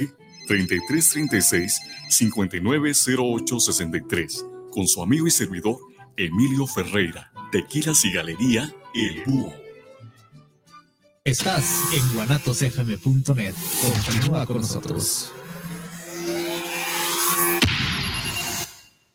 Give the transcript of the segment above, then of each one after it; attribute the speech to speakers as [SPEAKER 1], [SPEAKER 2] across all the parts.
[SPEAKER 1] Marque 3336-590863 con su amigo y servidor Emilio Ferreira, Tequilas y Galería El Búho.
[SPEAKER 2] Estás en guanatosfm.net. Continúa con nosotros.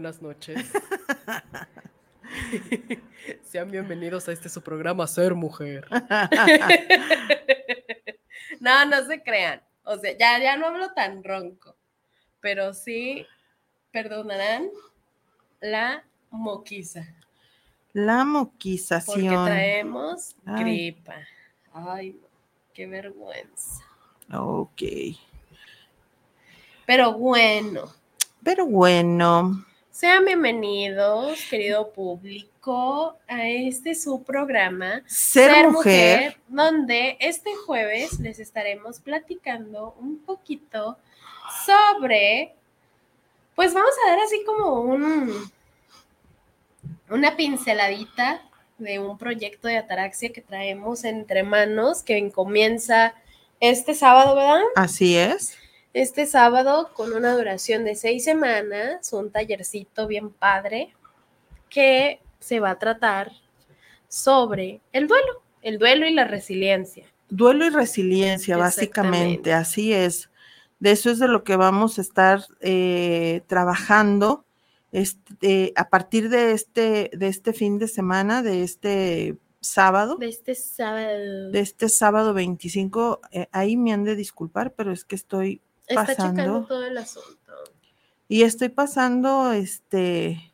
[SPEAKER 3] buenas noches. Sean bienvenidos a este su programa Ser Mujer. no, no se crean. O sea, ya, ya no hablo tan ronco, pero sí perdonarán la moquiza.
[SPEAKER 4] La
[SPEAKER 3] Porque
[SPEAKER 4] moquización.
[SPEAKER 3] traemos
[SPEAKER 4] Ay.
[SPEAKER 3] gripa. Ay, qué vergüenza.
[SPEAKER 4] Ok.
[SPEAKER 3] Pero bueno,
[SPEAKER 4] Pero bueno,
[SPEAKER 3] sean bienvenidos, querido público, a este su programa
[SPEAKER 4] ser, mujer,
[SPEAKER 3] donde este jueves les estaremos platicando un poquito sobre, pues vamos a dar así como un, una pinceladita de un proyecto de ataraxia que traemos entre manos, que comienza este sábado, ¿verdad?
[SPEAKER 4] así es.
[SPEAKER 3] Este sábado con una duración de seis semanas, un tallercito bien padre que se va a tratar sobre el duelo, el duelo y la resiliencia.
[SPEAKER 4] Duelo y resiliencia, básicamente, así es. De eso es de lo que vamos a estar eh, trabajando este, a partir de este, de este fin de semana, de este sábado.
[SPEAKER 3] De este sábado.
[SPEAKER 4] de este sábado 25, eh, ahí me han de disculpar, pero es que estoy
[SPEAKER 3] Está checando todo el asunto.
[SPEAKER 4] y estoy pasando este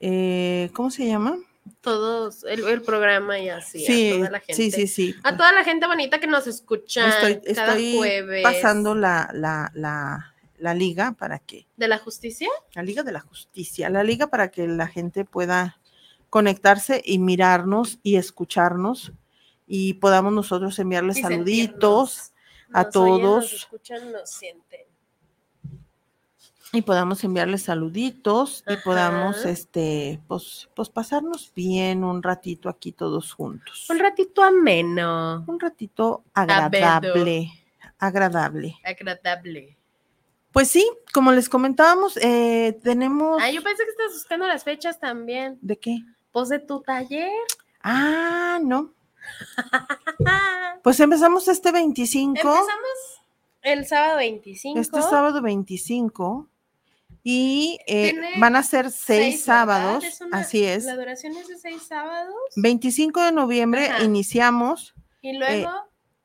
[SPEAKER 4] eh, ¿cómo se llama?
[SPEAKER 3] Todos, el, el programa y así,
[SPEAKER 4] sí,
[SPEAKER 3] a toda la gente.
[SPEAKER 4] sí, sí, sí.
[SPEAKER 3] A toda la gente bonita que nos escucha
[SPEAKER 4] Estoy,
[SPEAKER 3] cada
[SPEAKER 4] estoy
[SPEAKER 3] jueves.
[SPEAKER 4] pasando la, la, la, la liga para que,
[SPEAKER 3] ¿De la justicia?
[SPEAKER 4] la liga de la justicia, la liga para que la gente pueda conectarse y mirarnos y escucharnos y podamos nosotros enviarles
[SPEAKER 3] Y
[SPEAKER 4] saluditos. A
[SPEAKER 3] Nos oyen,
[SPEAKER 4] todos.
[SPEAKER 3] nos escuchan, nos sienten.
[SPEAKER 4] y podamos enviarles saluditos y podamos este pues pues pasarnos bien un ratito aquí todos juntos.
[SPEAKER 3] Un ratito ameno,
[SPEAKER 4] Un ratito agradable, agradable.
[SPEAKER 3] agradable.
[SPEAKER 4] Pues sí, como les comentábamos, eh, tenemos
[SPEAKER 3] Ah, yo pensé que estabas buscando las fechas también.
[SPEAKER 4] ¿de qué?
[SPEAKER 3] Pues de tu taller.
[SPEAKER 4] Ah, no. Pues empezamos este 25,
[SPEAKER 3] Empezamos el sábado 25.
[SPEAKER 4] este sábado 25 y eh, van a ser seis,
[SPEAKER 3] seis,
[SPEAKER 4] sábados,
[SPEAKER 3] Es una-
[SPEAKER 4] así es.
[SPEAKER 3] La duración es de seis sábados.
[SPEAKER 4] 25 de noviembre
[SPEAKER 3] Ajá.
[SPEAKER 4] iniciamos,
[SPEAKER 3] Y luego.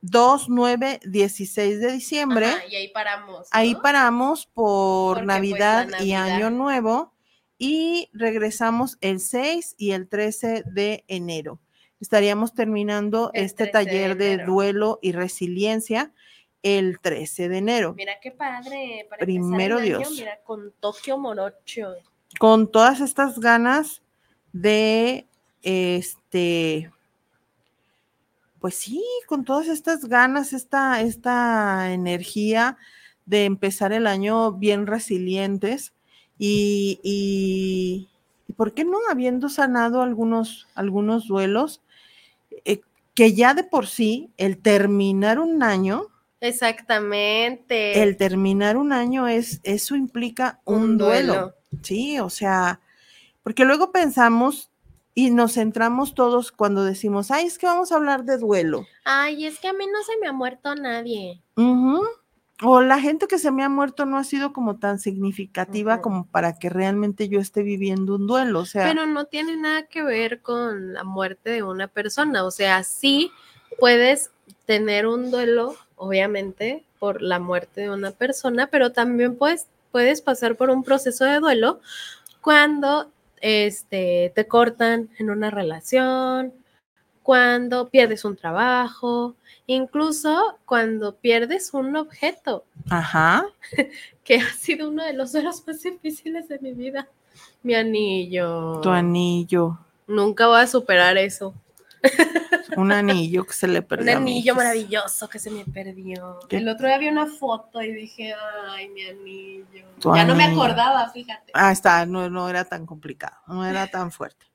[SPEAKER 4] 2, 9, 16 de diciembre.
[SPEAKER 3] ajá, y ahí paramos.
[SPEAKER 4] Ahí
[SPEAKER 3] ¿no?
[SPEAKER 4] paramos por
[SPEAKER 3] Porque, pues,
[SPEAKER 4] Navidad y
[SPEAKER 3] Navidad.
[SPEAKER 4] Año Nuevo y regresamos el 6 y el 13 de enero. Estaríamos terminando
[SPEAKER 3] El
[SPEAKER 4] este
[SPEAKER 3] 13 de
[SPEAKER 4] taller de, duelo y resiliencia el 13 de enero,
[SPEAKER 3] Mira qué padre. Para
[SPEAKER 4] Primero
[SPEAKER 3] año,
[SPEAKER 4] Dios.
[SPEAKER 3] mira, con Tokio Morocho.
[SPEAKER 4] con todas estas ganas de este pues sí, con todas estas ganas, esta, esta energía de empezar el año bien resilientes y, y, y ¿por qué no? Habiendo sanado algunos, algunos duelos, que ya de por sí el terminar un año,
[SPEAKER 3] Exactamente.
[SPEAKER 4] el terminar un año es, eso implica un, duelo. Sí, o sea, porque luego pensamos y nos centramos todos cuando decimos, ay, es que vamos a hablar de duelo.
[SPEAKER 3] Ay, es que a mí no se me ha muerto nadie.
[SPEAKER 4] Ujú. O la gente que se me ha muerto no ha sido como tan significativa como para que realmente yo esté viviendo un duelo. O sea,
[SPEAKER 3] Pero no tiene nada que ver con la muerte de una persona. O sea, sí puedes tener un duelo, obviamente, por la muerte de una persona, pero también puedes, puedes pasar por un proceso de duelo cuando este, te cortan en una relación, cuando pierdes un trabajo, incluso cuando pierdes un objeto,
[SPEAKER 4] ajá,
[SPEAKER 3] que ha sido uno de los duelos más difíciles de mi vida. Mi anillo.
[SPEAKER 4] tu anillo,
[SPEAKER 3] Nunca voy a superar eso.
[SPEAKER 4] un anillo que se le
[SPEAKER 3] Un
[SPEAKER 4] perdió. mi
[SPEAKER 3] anillo maravilloso que se me perdió.
[SPEAKER 4] ¿Qué?
[SPEAKER 3] El otro día vi una foto y dije, ay, mi anillo.
[SPEAKER 4] Tu
[SPEAKER 3] ya no me acordaba, fíjate.
[SPEAKER 4] Ah, está, no, no era tan complicado, no era tan fuerte.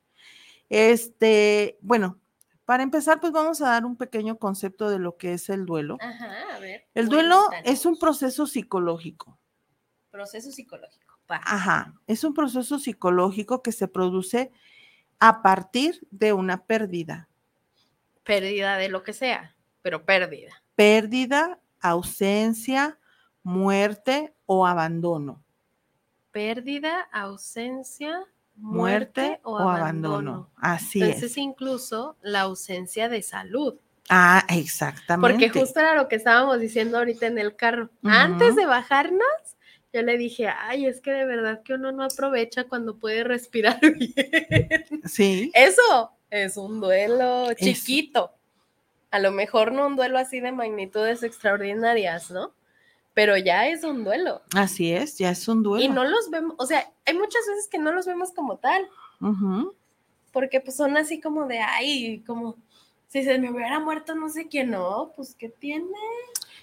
[SPEAKER 4] Este, bueno, para empezar, pues vamos a dar un pequeño concepto de lo que es el duelo.
[SPEAKER 3] Ajá, a ver.
[SPEAKER 4] El duelo es un proceso psicológico.
[SPEAKER 3] proceso psicológico.
[SPEAKER 4] Ajá, es un proceso psicológico que se produce a partir de una pérdida.
[SPEAKER 3] Pérdida de lo que sea, pero pérdida.
[SPEAKER 4] Pérdida, ausencia, muerte o abandono.
[SPEAKER 3] Pérdida, ausencia,
[SPEAKER 4] muerte o, abandono. Así
[SPEAKER 3] Entonces,
[SPEAKER 4] es.
[SPEAKER 3] incluso la ausencia de salud.
[SPEAKER 4] Ah, exactamente.
[SPEAKER 3] Porque justo era lo que estábamos diciendo ahorita en el carro. Antes de bajarnos, yo le dije, ay, es que de verdad que uno no aprovecha cuando puede respirar bien.
[SPEAKER 4] Sí,
[SPEAKER 3] Eso es un duelo chiquito. A lo mejor no un duelo así de magnitudes extraordinarias, ¿no? Pero ya es un duelo.
[SPEAKER 4] así es, ya es un duelo.
[SPEAKER 3] Y no los vemos, o sea, hay muchas veces que no los vemos como tal, porque pues son así como de, ay, como si se me hubiera muerto no sé quién, no, pues ¿qué tiene?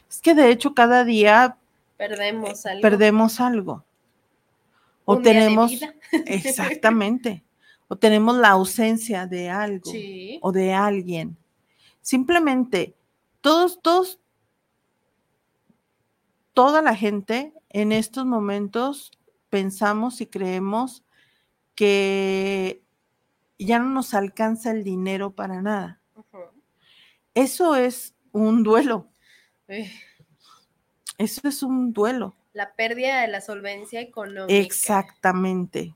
[SPEAKER 4] Es que de hecho cada día
[SPEAKER 3] Perdemos algo.
[SPEAKER 4] perdemos algo. O
[SPEAKER 3] Un día de
[SPEAKER 4] tenemos,
[SPEAKER 3] vida.
[SPEAKER 4] exactamente, o tenemos la ausencia de algo
[SPEAKER 3] Sí.
[SPEAKER 4] o de alguien. Simplemente, todos, todos, toda la gente en estos momentos pensamos y creemos que ya no nos alcanza el dinero para nada. Eso es un duelo,
[SPEAKER 3] Eh,
[SPEAKER 4] eso es un duelo.
[SPEAKER 3] La pérdida de la solvencia económica.
[SPEAKER 4] Exactamente.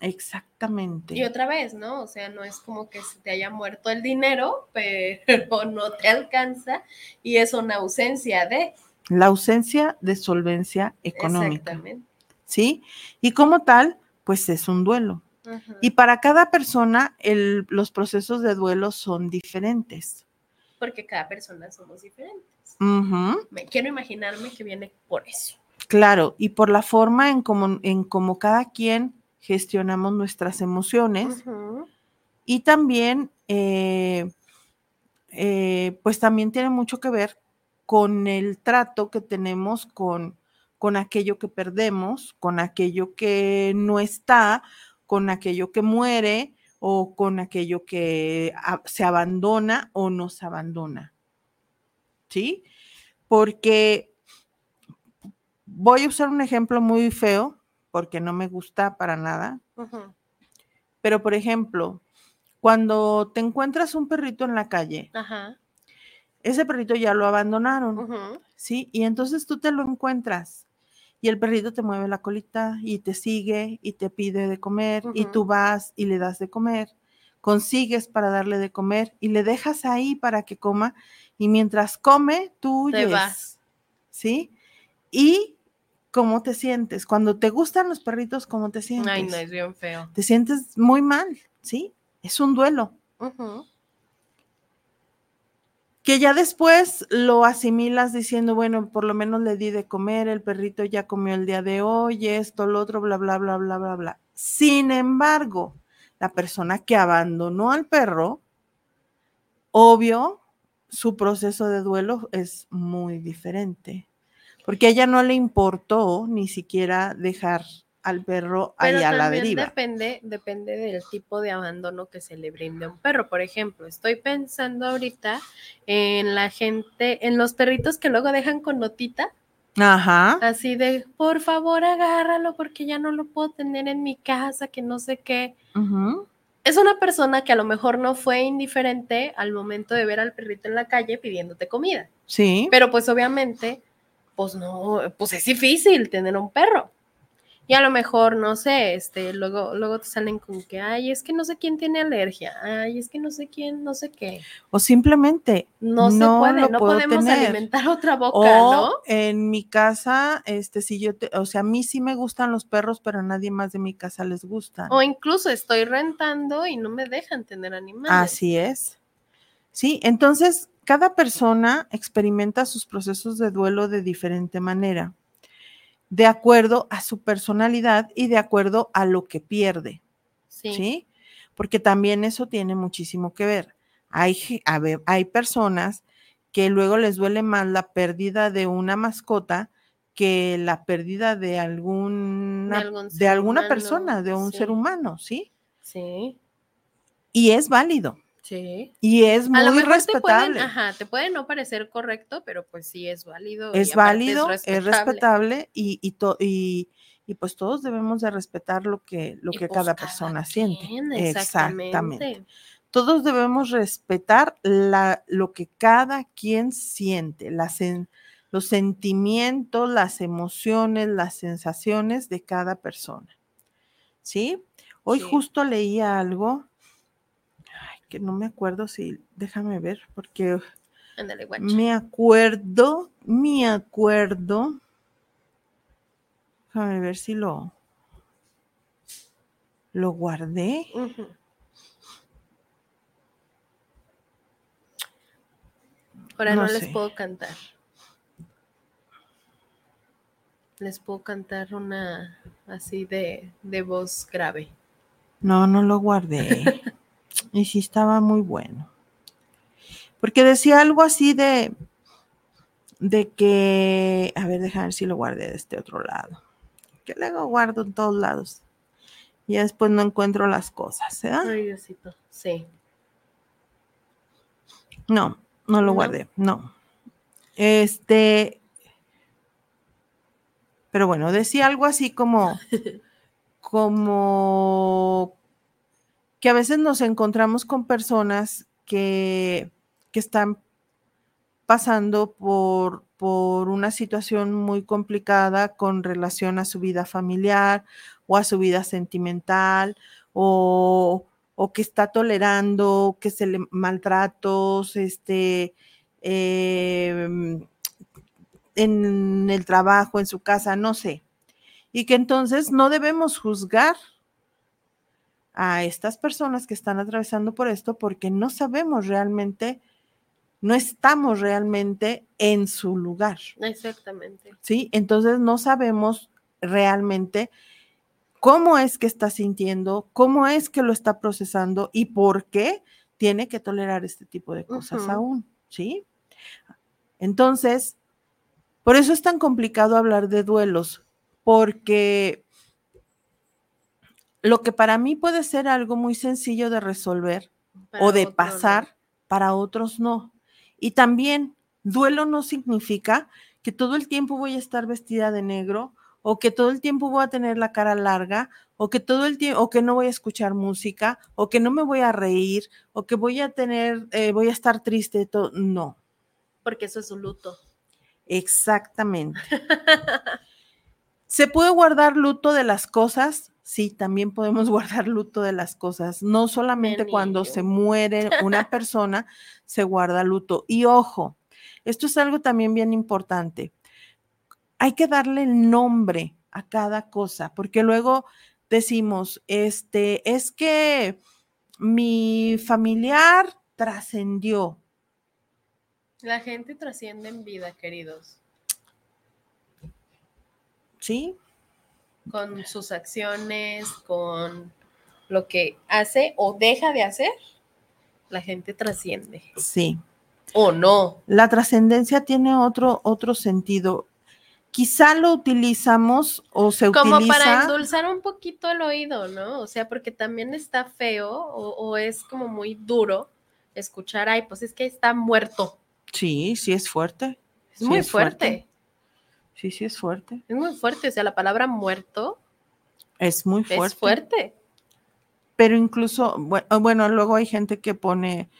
[SPEAKER 4] Exactamente.
[SPEAKER 3] Y otra vez, ¿no? O sea, no es como que se te haya muerto el dinero, pero no te alcanza y es una ausencia de.
[SPEAKER 4] La ausencia de solvencia económica.
[SPEAKER 3] Exactamente.
[SPEAKER 4] ¿Sí? Y como tal, pues es un duelo. Y para cada persona, el- los procesos de duelo son diferentes.
[SPEAKER 3] Porque cada persona somos diferentes. Me quiero imaginarme que viene por eso.
[SPEAKER 4] Claro, y por la forma en cómo en cómo cada quien gestionamos nuestras emociones y también, eh, eh, pues también tiene mucho que ver con el trato que tenemos con, con aquello que perdemos, con aquello que no está, con aquello que muere o con aquello que se abandona o nos abandona. ¿Sí? Porque voy a usar un ejemplo muy feo, porque no me gusta para nada, pero, por ejemplo, cuando te encuentras un perrito en la calle,
[SPEAKER 3] Ajá.
[SPEAKER 4] Ese perrito ya lo abandonaron. ¿sí? Y entonces tú te lo encuentras y el perrito te mueve la colita y te sigue y te pide de comer y tú vas y le das de comer, consigues para darle de comer y le dejas ahí para que coma y mientras come, tú
[SPEAKER 3] Te
[SPEAKER 4] huyes,
[SPEAKER 3] vas.
[SPEAKER 4] ¿sí? Y ¿cómo te sientes? Cuando te gustan los perritos, ¿cómo te sientes?
[SPEAKER 3] Ay, no, es bien feo.
[SPEAKER 4] te sientes muy mal, ¿sí? Es un duelo. Que ya después lo asimilas diciendo, bueno, por lo menos le di de comer, el perrito ya comió el día de hoy, esto, lo otro, bla, bla, bla, bla, bla, bla. Sin embargo, la persona que abandonó al perro, obvio, su proceso de duelo es muy diferente, porque a ella no le importó ni siquiera dejar al perro ahí
[SPEAKER 3] Pero
[SPEAKER 4] a la deriva.
[SPEAKER 3] depende, depende del tipo de abandono que se le brinde a un perro. Por ejemplo, estoy pensando ahorita en la gente, en los perritos que luego dejan con notita,
[SPEAKER 4] Ajá.
[SPEAKER 3] así de, por favor, agárralo porque ya no lo puedo tener en mi casa, que no sé qué. Es una persona que a lo mejor no fue indiferente al momento de ver al perrito en la calle pidiéndote comida.
[SPEAKER 4] Sí.
[SPEAKER 3] Pero pues obviamente, pues no, pues es difícil tener un perro. Y a lo mejor, no sé, este, luego, luego te salen con que, ay, es que no sé quién tiene alergia, ay, es que no sé quién, no sé qué.
[SPEAKER 4] O simplemente
[SPEAKER 3] No, se
[SPEAKER 4] No
[SPEAKER 3] puede, no podemos
[SPEAKER 4] tener.
[SPEAKER 3] alimentar otra boca,
[SPEAKER 4] O
[SPEAKER 3] ¿no?
[SPEAKER 4] en mi casa, este, si yo, te- o sea, a mí sí me gustan los perros, pero a nadie más de mi casa les gustan.
[SPEAKER 3] O incluso estoy rentando y no me dejan tener animales.
[SPEAKER 4] Así es. Sí, entonces cada persona experimenta sus procesos de duelo de diferente manera, de acuerdo a su personalidad y de acuerdo a lo que pierde.
[SPEAKER 3] Sí.
[SPEAKER 4] ¿sí? Porque también eso tiene muchísimo que ver. Hay, ge- a ver, hay personas que luego les duele más la pérdida de una mascota que la pérdida de alguna,
[SPEAKER 3] algún
[SPEAKER 4] de alguna
[SPEAKER 3] humano,
[SPEAKER 4] persona, de un ser humano, ¿sí?
[SPEAKER 3] Sí,
[SPEAKER 4] Y es válido.
[SPEAKER 3] Sí.
[SPEAKER 4] Y es
[SPEAKER 3] A lo
[SPEAKER 4] muy
[SPEAKER 3] mejor te pueden,
[SPEAKER 4] respetable.
[SPEAKER 3] ajá, te puede no parecer correcto, pero pues sí es válido.
[SPEAKER 4] es válido, es respetable,
[SPEAKER 3] respetable.
[SPEAKER 4] y, y, to- y- y pues todos debemos de respetar lo que, lo que
[SPEAKER 3] pues,
[SPEAKER 4] cada persona siente. Exactamente. todos debemos respetar la, lo que cada quien siente, las sen- los sentimientos, las emociones, las sensaciones de cada persona. ¿sí? Hoy
[SPEAKER 3] Sí.
[SPEAKER 4] justo leía algo, que no me acuerdo si, déjame ver, porque
[SPEAKER 3] Ándale, guacha.
[SPEAKER 4] me acuerdo, me acuerdo, déjame ver si lo, lo guardé.
[SPEAKER 3] Ahora no,
[SPEAKER 4] No
[SPEAKER 3] les puedo cantar. Les puedo cantar una así de, de voz grave.
[SPEAKER 4] No, no lo guardé. y sí estaba muy bueno. Porque decía algo así de, de que, a ver, déjame ver si lo guardé de este otro lado. Que luego guardo en todos lados. Y ya después no encuentro las cosas,
[SPEAKER 3] Diosito. Sí.
[SPEAKER 4] No, no lo
[SPEAKER 3] ¿No?
[SPEAKER 4] guardé, no. Este, pero bueno, decía algo así como, como que a veces nos encontramos con personas que, que están pasando por, por una situación muy complicada con relación a su vida familiar o a su vida sentimental o, o que está tolerando que se le maltratos, este, em, en el trabajo, en su casa, no sé. Y que entonces no debemos juzgar a estas personas que están atravesando por esto porque no sabemos realmente, no estamos realmente en su lugar.
[SPEAKER 3] Exactamente.
[SPEAKER 4] ¿sí? Entonces no sabemos realmente cómo es que está sintiendo, cómo es que lo está procesando y por qué tiene que tolerar este tipo de cosas aún, ¿sí? Entonces, por eso es tan complicado hablar de duelos, porque lo que para mí puede ser algo muy sencillo de resolver
[SPEAKER 3] Para
[SPEAKER 4] o de pasar, para otros no. Y también, duelo no significa que todo el tiempo voy a estar vestida de negro o que todo el tiempo voy a tener la cara larga o que todo el tiempo o que no voy a escuchar música o que no me voy a reír o que voy a tener eh, voy a estar triste todo no
[SPEAKER 3] Porque eso es un luto.
[SPEAKER 4] exactamente se puede guardar luto de las cosas sí también podemos guardar luto de las cosas no solamente cuando se muere una persona se guarda luto y ojo esto es algo también bien importante hay que darle el nombre a cada cosa, porque luego decimos, este, es que mi familiar trascendió.
[SPEAKER 3] La gente trasciende en vida, queridos,
[SPEAKER 4] ¿Sí?
[SPEAKER 3] Con sus acciones, con lo que hace o deja de hacer. La gente trasciende.
[SPEAKER 4] Sí.
[SPEAKER 3] O no.
[SPEAKER 4] La trascendencia tiene otro, otro sentido. Quizá lo utilizamos o se
[SPEAKER 3] Como
[SPEAKER 4] utiliza.
[SPEAKER 3] para endulzar un poquito el oído, ¿no? O sea, porque también está feo o, o es como muy duro escuchar, ay, pues es que está muerto.
[SPEAKER 4] Sí, sí es fuerte.
[SPEAKER 3] Es
[SPEAKER 4] Sí
[SPEAKER 3] muy
[SPEAKER 4] es
[SPEAKER 3] fuerte.
[SPEAKER 4] Sí, sí es fuerte.
[SPEAKER 3] Es muy fuerte. O sea, la palabra muerto
[SPEAKER 4] Es muy fuerte.
[SPEAKER 3] es fuerte.
[SPEAKER 4] pero incluso, ah, bueno, luego hay gente que pone,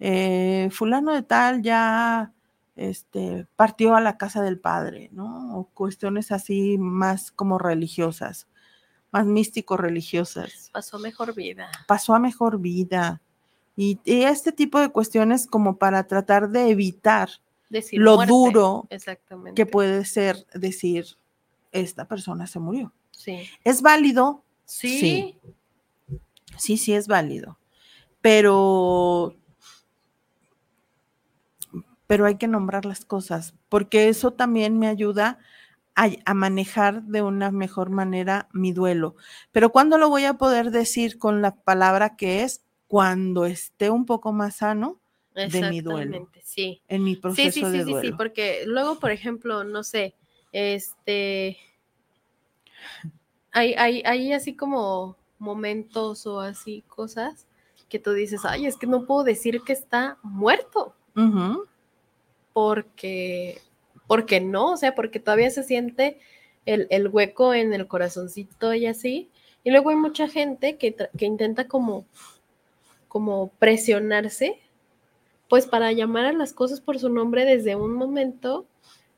[SPEAKER 4] eh, fulano de tal ya este, partió a la casa del padre, ¿no? O cuestiones así más como religiosas, más místico-religiosas.
[SPEAKER 3] Pasó mejor vida.
[SPEAKER 4] Pasó a mejor vida. Y, y este tipo de cuestiones como para tratar de evitar
[SPEAKER 3] Decir
[SPEAKER 4] lo
[SPEAKER 3] muerte.
[SPEAKER 4] duro
[SPEAKER 3] Exactamente.
[SPEAKER 4] que puede ser decir, esta persona se murió.
[SPEAKER 3] Sí.
[SPEAKER 4] ¿Es válido?
[SPEAKER 3] Sí.
[SPEAKER 4] Sí. Sí, sí es válido. Pero, pero hay que nombrar las cosas, porque eso también me ayuda a, a manejar de una mejor manera mi duelo. Pero ¿cuándo lo voy a poder decir con la palabra que es? Cuando esté un poco más sano de mi duelo.
[SPEAKER 3] Exactamente, Sí.
[SPEAKER 4] en mi
[SPEAKER 3] Sí,
[SPEAKER 4] proceso
[SPEAKER 3] sí,
[SPEAKER 4] de
[SPEAKER 3] sí, sí,
[SPEAKER 4] duelo.
[SPEAKER 3] sí, porque luego, por ejemplo, no sé, este, hay, hay, hay así como momentos o así cosas que tú dices, ay, es que no puedo decir que está muerto, porque, porque no, o sea, porque todavía se siente el, el hueco en el corazoncito y así. Y luego hay mucha gente que, que intenta como, como presionarse, pues para llamar a las cosas por su nombre desde un momento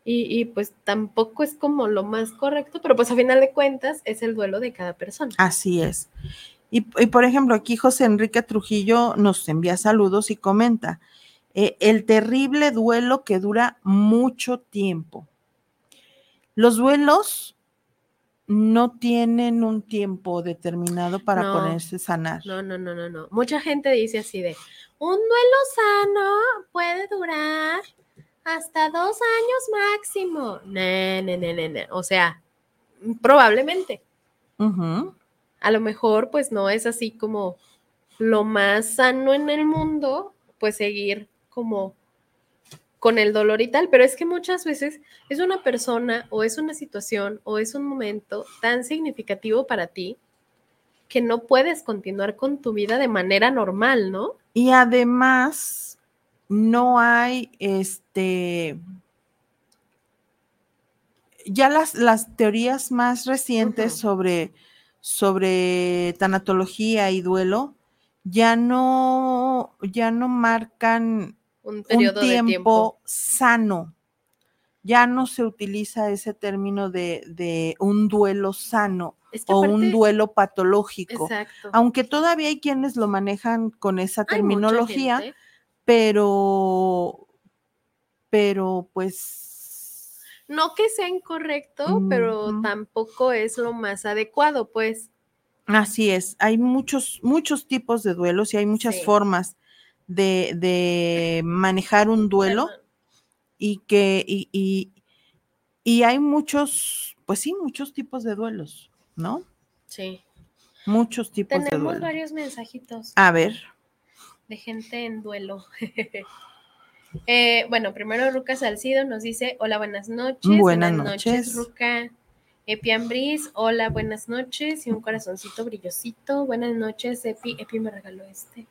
[SPEAKER 3] Y, pues tampoco es como lo más correcto, pero pues a final de cuentas es el duelo de cada persona.
[SPEAKER 4] Así es. Y, y por ejemplo, aquí José Enrique Trujillo nos envía saludos y comenta, eh, el terrible duelo que dura mucho tiempo. Los duelos no tienen un tiempo determinado para
[SPEAKER 3] No.
[SPEAKER 4] ponerse a sanar.
[SPEAKER 3] No, no, no, no, no. Mucha gente dice así de, un duelo sano puede durar hasta dos años máximo. No, no, no, no, no. O sea, probablemente.
[SPEAKER 4] Ujú.
[SPEAKER 3] A lo mejor, pues no es así como lo más sano en el mundo, pues seguir como con el dolor y tal, pero es que muchas veces es una persona o es una situación o es un momento tan significativo para ti que no puedes continuar con tu vida de manera normal, ¿no?
[SPEAKER 4] Y además, no hay este. Ya las, las teorías más recientes sobre, sobre tanatología y duelo ya no, ya no marcan
[SPEAKER 3] Un
[SPEAKER 4] tiempo,
[SPEAKER 3] de tiempo.
[SPEAKER 4] sano. Ya no se utiliza ese término de, de un duelo sano
[SPEAKER 3] Es que
[SPEAKER 4] o un duelo patológico.
[SPEAKER 3] Exacto.
[SPEAKER 4] Aunque todavía hay quienes lo manejan con esa terminología, pero, pero pues
[SPEAKER 3] No que sea incorrecto, pero tampoco es lo más adecuado, pues.
[SPEAKER 4] así es. Hay muchos, muchos tipos de duelos y hay muchas
[SPEAKER 3] Sí.
[SPEAKER 4] formas de, de manejar un duelo y que, y, y, y hay muchos, pues sí, muchos tipos de duelos, ¿no?
[SPEAKER 3] Sí.
[SPEAKER 4] Muchos tipos de
[SPEAKER 3] Tenemos
[SPEAKER 4] duelo.
[SPEAKER 3] varios mensajitos.
[SPEAKER 4] A ver,
[SPEAKER 3] de gente en duelo. Eh, bueno, primero Ruca Salcido nos dice, hola, buenas noches.
[SPEAKER 4] Buenas noches.
[SPEAKER 3] Ruca. Epi Ambris, hola, buenas noches. Y un corazoncito brillosito. Buenas noches, Epi. Epi me regaló este.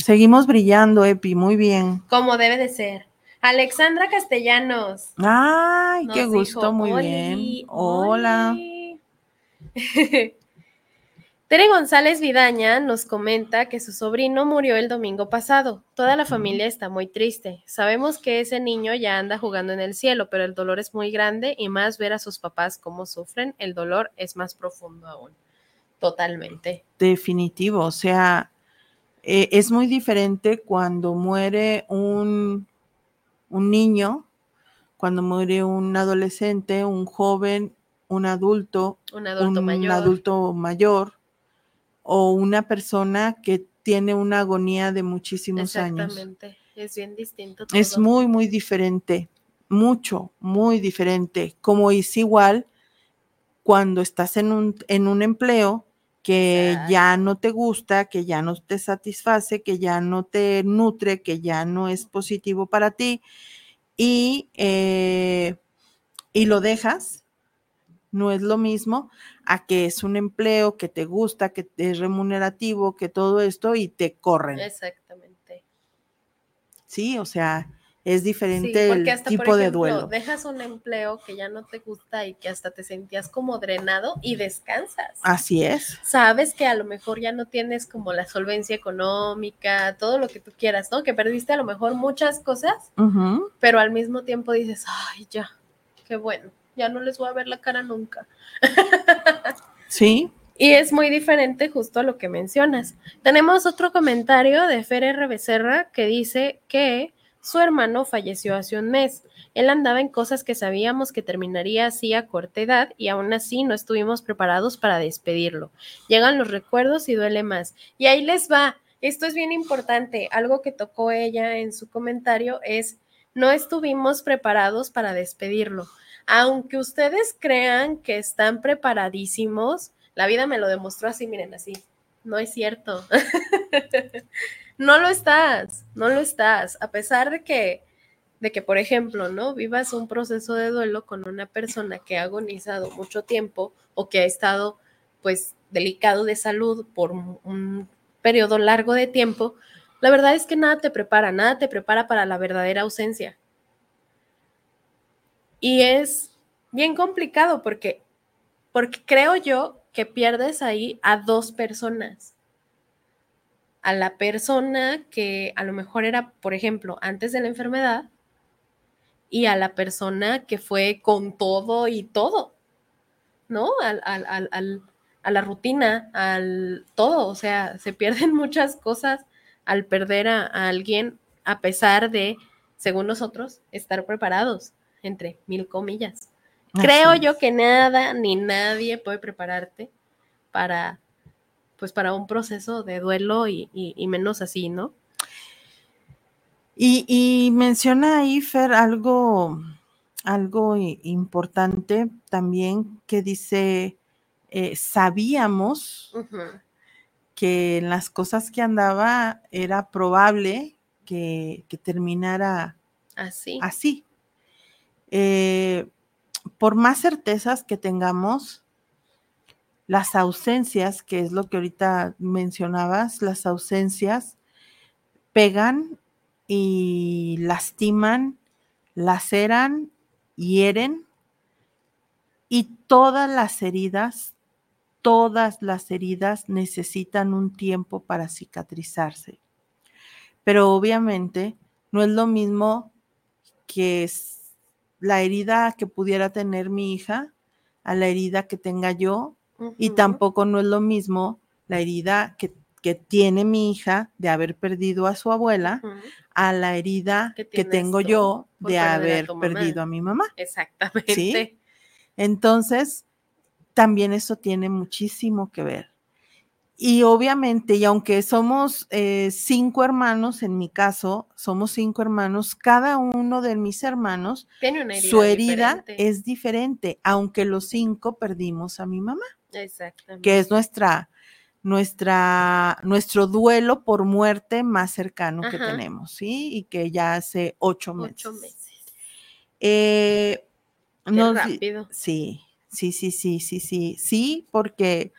[SPEAKER 4] Seguimos brillando, Epi, muy bien.
[SPEAKER 3] Como debe de ser. Alexandra Castellanos.
[SPEAKER 4] Ay, qué gusto,
[SPEAKER 3] dijo,
[SPEAKER 4] muy
[SPEAKER 3] "Oli,
[SPEAKER 4] bien. Hola.
[SPEAKER 3] oli". Tere González Vidaña nos comenta que su sobrino murió el domingo pasado. Toda la familia está muy triste. Sabemos que ese niño ya anda jugando en el cielo, pero el dolor es muy grande y más ver a sus papás cómo sufren, el dolor es más profundo aún. Totalmente.
[SPEAKER 4] Definitivo, o sea, eh, es muy diferente cuando muere un, un niño, cuando muere un adolescente, un joven, un adulto,
[SPEAKER 3] Un adulto
[SPEAKER 4] un
[SPEAKER 3] mayor.
[SPEAKER 4] adulto mayor o una persona que tiene una agonía de muchísimos años.
[SPEAKER 3] Exactamente. Es bien distinto.
[SPEAKER 4] Es muy, muy diferente, mucho, muy diferente. Como es igual cuando estás en un, en un empleo que ya no te gusta, que ya no te satisface, que ya no te nutre, que ya no es positivo para ti y, eh, y lo dejas, no es lo mismo a que es un empleo que te gusta, que es remunerativo, que todo esto y te corren.
[SPEAKER 3] Exactamente.
[SPEAKER 4] Sí, o sea, es
[SPEAKER 3] Sí,
[SPEAKER 4] diferente
[SPEAKER 3] porque
[SPEAKER 4] el
[SPEAKER 3] hasta, por
[SPEAKER 4] tipo de
[SPEAKER 3] ejemplo,
[SPEAKER 4] duelo.
[SPEAKER 3] dejas un empleo que ya no te gusta y que hasta te sentías como drenado y descansas.
[SPEAKER 4] Así es.
[SPEAKER 3] Sabes que a lo mejor ya no tienes como la solvencia económica, todo lo que tú quieras, ¿no? Que perdiste a lo mejor muchas cosas, pero al mismo tiempo dices, ay, ya, qué bueno, ya no les voy a ver la cara nunca.
[SPEAKER 4] Sí,
[SPEAKER 3] Y es muy diferente justo a lo que mencionas. Tenemos otro comentario de Fer R. Becerra que dice que su hermano falleció hace un mes. Él andaba en cosas que sabíamos que terminaría así a corta edad y aún así no estuvimos preparados para despedirlo. Llegan los recuerdos y duele más. Y ahí les va. Esto es bien importante. Algo que tocó ella en su comentario es, no estuvimos preparados para despedirlo. Aunque ustedes crean que están preparadísimos, la vida me lo demostró así, miren, así. No es cierto. no lo estás, no lo estás. A pesar de que, de que, por ejemplo, ¿no? Vivas un proceso de duelo con una persona que ha agonizado mucho tiempo o que ha estado, pues, delicado de salud por un, periodo largo de tiempo, la verdad es que nada te prepara, nada te prepara para la verdadera ausencia. Y es bien complicado porque, porque creo yo que pierdes ahí a dos personas. A la persona que a lo mejor era, por ejemplo, antes de la enfermedad y a la persona que fue con todo y todo, ¿no? Al, al, al, a la rutina, al todo, o sea, se pierden muchas cosas al perder a, a alguien a pesar de, según nosotros, estar preparados, entre mil comillas. Creo yo que nada ni nadie puede prepararte para, pues, para un proceso de duelo y, y- y menos así, ¿no?
[SPEAKER 4] Y, y menciona ahí, Fer, algo, algo importante también que dice, eh, sabíamos que en las cosas que andaba era probable que, que terminara
[SPEAKER 3] Así.
[SPEAKER 4] así. Eh, por más certezas que tengamos, las ausencias, que es lo que ahorita mencionabas, las ausencias pegan y lastiman, laceran, hieren y todas las heridas, todas las heridas necesitan un tiempo para cicatrizarse. Pero obviamente no es lo mismo que es la herida que pudiera tener mi hija a la herida que tenga yo y tampoco no es lo mismo la herida que, que tiene mi hija de haber perdido a su abuela a la herida
[SPEAKER 3] Que
[SPEAKER 4] tengo yo de
[SPEAKER 3] a
[SPEAKER 4] haber perdido a mi mamá.
[SPEAKER 3] Exactamente.
[SPEAKER 4] Entonces, también eso tiene muchísimo que ver. Y obviamente, y aunque somos eh, cinco hermanos, en mi caso, somos cinco hermanos, cada uno de mis hermanos,
[SPEAKER 3] Tiene una herida.
[SPEAKER 4] su herida
[SPEAKER 3] diferente.
[SPEAKER 4] es diferente, aunque los cinco perdimos a mi mamá,
[SPEAKER 3] Exactamente.
[SPEAKER 4] que es nuestra, nuestra, nuestro duelo por muerte más cercano que tenemos, ¿sí? Y que ya hace ocho meses.
[SPEAKER 3] Ocho meses.
[SPEAKER 4] Eh,
[SPEAKER 3] Qué
[SPEAKER 4] nos di-
[SPEAKER 3] rápido.
[SPEAKER 4] Sí, sí, sí, sí, sí, sí, sí, porque,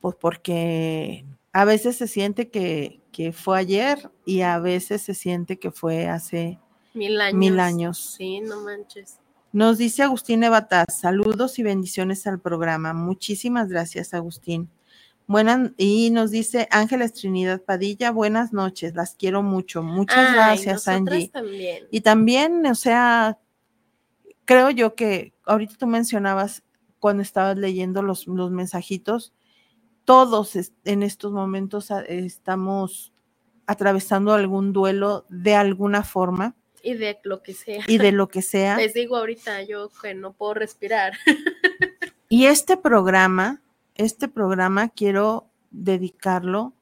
[SPEAKER 4] pues porque a veces se siente que, que fue ayer y a veces se siente que fue hace
[SPEAKER 3] Mil años.
[SPEAKER 4] mil años.
[SPEAKER 3] Sí, no manches.
[SPEAKER 4] Nos dice Agustín Evataz, saludos y bendiciones al programa. Muchísimas gracias, Agustín. Buenas, y nos dice Ángeles Trinidad Padilla, buenas noches, las quiero mucho. Muchas
[SPEAKER 3] Ay,
[SPEAKER 4] gracias, Angie.
[SPEAKER 3] también.
[SPEAKER 4] Y también, o sea, creo yo que ahorita tú mencionabas cuando estabas leyendo los, los mensajitos, todos en estos momentos estamos atravesando algún duelo de alguna forma
[SPEAKER 3] Y de lo que sea.
[SPEAKER 4] y de lo que sea.
[SPEAKER 3] Les digo ahorita yo que no puedo respirar.
[SPEAKER 4] Y este programa, este programa quiero dedicarlo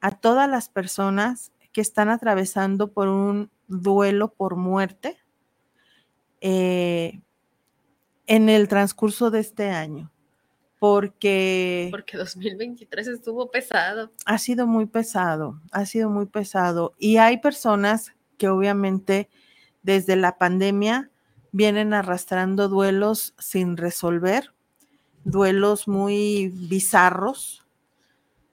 [SPEAKER 4] a todas las personas que están atravesando por un duelo por muerte eh, en el transcurso de este año, porque
[SPEAKER 3] Porque 2023 estuvo pesado.
[SPEAKER 4] ha sido muy pesado, ha sido muy pesado. Y hay personas que obviamente desde la pandemia vienen arrastrando duelos sin resolver, duelos muy bizarros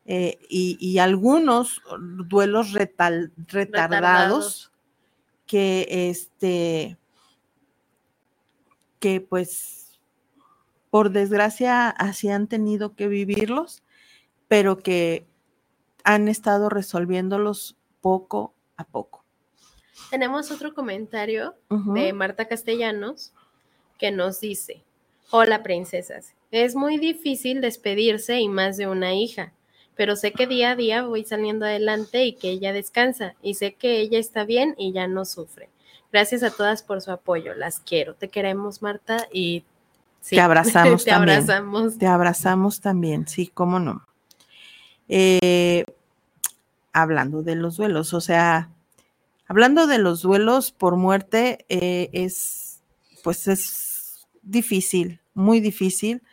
[SPEAKER 4] eh, y, y algunos duelos retal- retardados,
[SPEAKER 3] Retardados.
[SPEAKER 4] que este que pues por desgracia así han tenido que vivirlos, pero que han estado resolviéndolos poco a poco.
[SPEAKER 3] Tenemos otro comentario de Marta Castellanos que nos dice, hola princesas, es muy difícil despedirse y más de una hija, pero sé que día a día voy saliendo adelante y que ella descansa y sé que ella está bien y ya no sufre. Gracias a todas por su apoyo, las quiero, te queremos Marta y sí,
[SPEAKER 4] Te abrazamos
[SPEAKER 3] te
[SPEAKER 4] también.
[SPEAKER 3] abrazamos.
[SPEAKER 4] Te abrazamos también, sí, cómo no. Eh, hablando de los duelos, o sea, hablando de los duelos por muerte, eh, es, pues es difícil, muy difícil,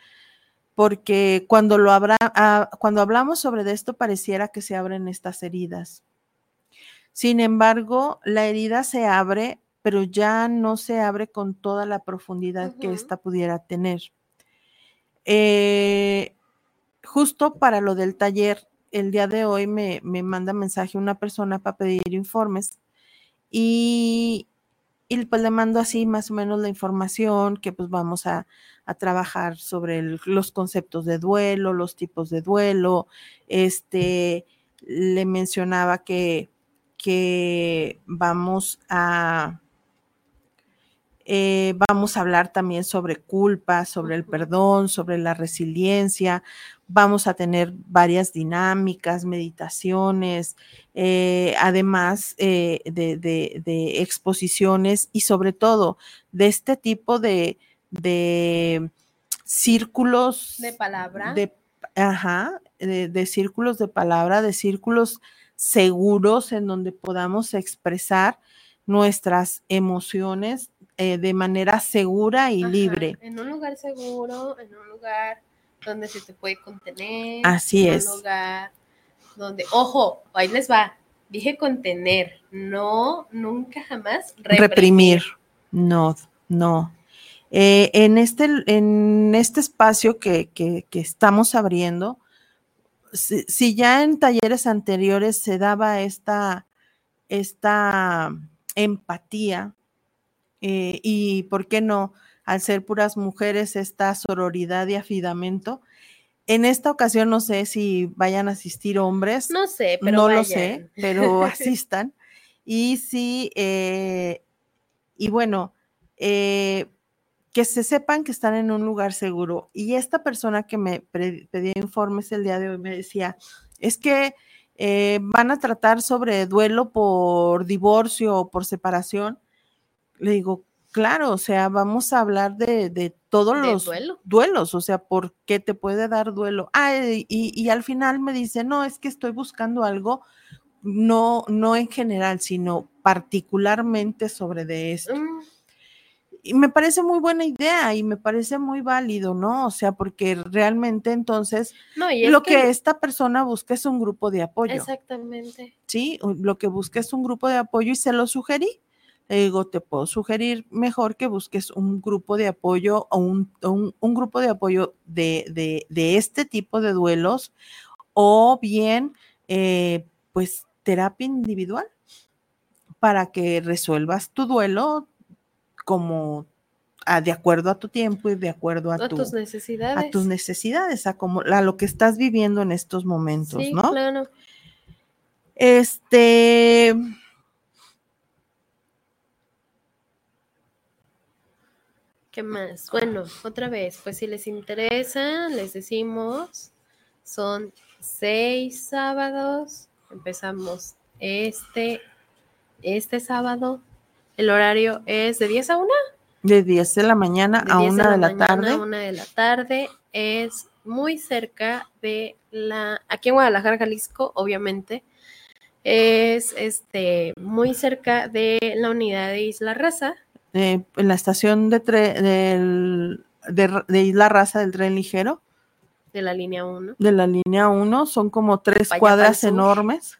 [SPEAKER 4] porque cuando lo habrá, ah, cuando hablamos sobre de esto pareciera que se abren estas heridas. Sin embargo, la herida se abre, pero ya no se abre con toda la profundidad que ésta pudiera tener. Eh, justo para lo del taller, el día de hoy me, me manda mensaje una persona para pedir informes y, pues le mando así más o menos la información que pues vamos a, a trabajar sobre los conceptos de duelo, los tipos de duelo. Este, le mencionaba que, que vamos a Eh, vamos a hablar también sobre culpa, sobre el perdón, sobre la resiliencia. Vamos a tener varias dinámicas, meditaciones, eh, además eh, de, de- de exposiciones y sobre todo de este tipo de, de círculos
[SPEAKER 3] De palabra.
[SPEAKER 4] de, ajá, de, de círculos de palabra, de círculos seguros en donde podamos expresar nuestras emociones eh, de manera segura y
[SPEAKER 3] Ajá,
[SPEAKER 4] libre.
[SPEAKER 3] En un lugar seguro, en un lugar donde se te puede contener.
[SPEAKER 4] Así
[SPEAKER 3] en
[SPEAKER 4] es.
[SPEAKER 3] Un lugar donde, ojo, ahí les va. Dije contener, no, nunca jamás reprimir.
[SPEAKER 4] reprimir. No, no. Eh, en, este, en este espacio que, que- que estamos abriendo, si, si ya en talleres anteriores se daba esta, esta empatía eh, y, ¿por qué no? Al ser puras mujeres, esta sororidad y afidamento. En esta ocasión no sé si vayan a asistir hombres
[SPEAKER 3] No sé, pero
[SPEAKER 4] no lo sé, pero asistan. Y sí, eh, y bueno, eh, que se sepan que están en un lugar seguro. Y esta persona que me pedía informes el día de hoy me decía, es que eh, van a tratar sobre duelo por divorcio o por separación. Le digo, claro, o sea, vamos a hablar de, de todos
[SPEAKER 3] De
[SPEAKER 4] los
[SPEAKER 3] duelo.
[SPEAKER 4] duelos, o sea, ¿por qué te puede dar duelo? Ah, y, y al final me dice, no, es que estoy buscando algo, no, no en general, sino particularmente sobre de esto.
[SPEAKER 3] Mm,
[SPEAKER 4] Y me parece muy buena idea y me parece muy válido, ¿no? O sea, porque realmente entonces
[SPEAKER 3] No, y
[SPEAKER 4] lo que esta persona busca es un grupo de apoyo.
[SPEAKER 3] Exactamente.
[SPEAKER 4] ¿sí? Lo que busca es un grupo de apoyo y se lo sugerí. Le digo, te puedo sugerir mejor que busques un grupo de apoyo o un, un- un grupo de apoyo de, de- de este tipo de duelos o bien, eh, pues, terapia individual para que resuelvas tu duelo como a- de acuerdo a tu tiempo y de acuerdo a,
[SPEAKER 3] A
[SPEAKER 4] tu-
[SPEAKER 3] tus necesidades.
[SPEAKER 4] a tus necesidades, a, como, a lo que estás viviendo en estos momentos,
[SPEAKER 3] Sí,
[SPEAKER 4] ¿no?
[SPEAKER 3] claro.
[SPEAKER 4] Este.
[SPEAKER 3] ¿Qué más? Bueno, otra vez, pues si les interesa, les decimos, son seis sábados, empezamos este, este sábado, el horario es de 10 a 1,
[SPEAKER 4] De 10 de la mañana
[SPEAKER 3] de
[SPEAKER 4] a
[SPEAKER 3] 10
[SPEAKER 4] una de la tarde.
[SPEAKER 3] a 1 de la tarde, es muy cerca de la, aquí en Guadalajara, Jalisco, obviamente, es este, muy cerca de la unidad de Isla Raza,
[SPEAKER 4] eh, en la estación de, del- de, de Isla Raza del tren ligero,
[SPEAKER 3] de la línea 1.
[SPEAKER 4] de la línea 1, son como tres cuadras enormes.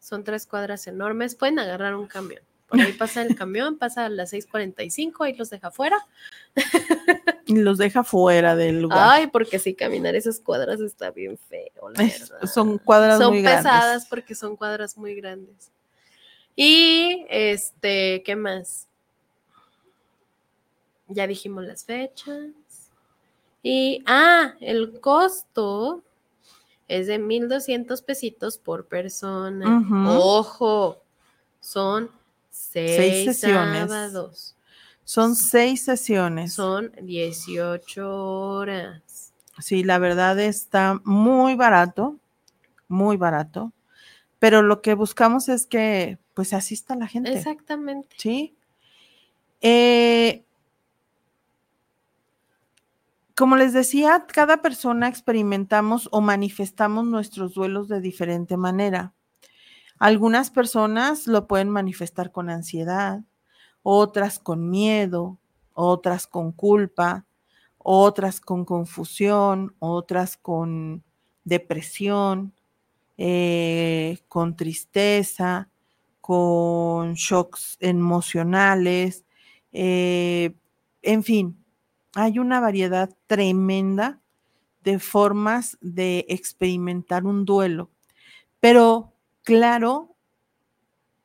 [SPEAKER 3] Son tres cuadras enormes. Pueden agarrar un camión. Por ahí pasa el camión, pasa a las 6:45, ahí los deja afuera.
[SPEAKER 4] Y los deja fuera del lugar.
[SPEAKER 3] Ay, porque si caminar esas cuadras está bien feo, la
[SPEAKER 4] Es-
[SPEAKER 3] verdad.
[SPEAKER 4] son cuadras
[SPEAKER 3] Son
[SPEAKER 4] muy
[SPEAKER 3] pesadas
[SPEAKER 4] grandes.
[SPEAKER 3] porque son cuadras muy grandes. Y este, ¿qué más? Ya dijimos las fechas. Y, ah, el costo es de 1,200 pesitos por persona. Ojo, son seis,
[SPEAKER 4] sesiones.
[SPEAKER 3] sábados.
[SPEAKER 4] Son seis sesiones.
[SPEAKER 3] Son 18 horas.
[SPEAKER 4] Sí, la verdad está muy barato, muy barato. Pero lo que buscamos es que pues asista la gente.
[SPEAKER 3] Exactamente.
[SPEAKER 4] ¿sí? Eh, como les decía, cada persona experimentamos o manifestamos nuestros duelos de diferente manera. Algunas personas lo pueden manifestar con ansiedad, otras con miedo, otras con culpa, otras con confusión, otras con depresión, eh, con tristeza, con shocks emocionales, eh, en fin, hay una variedad tremenda de formas de experimentar un duelo, pero claro,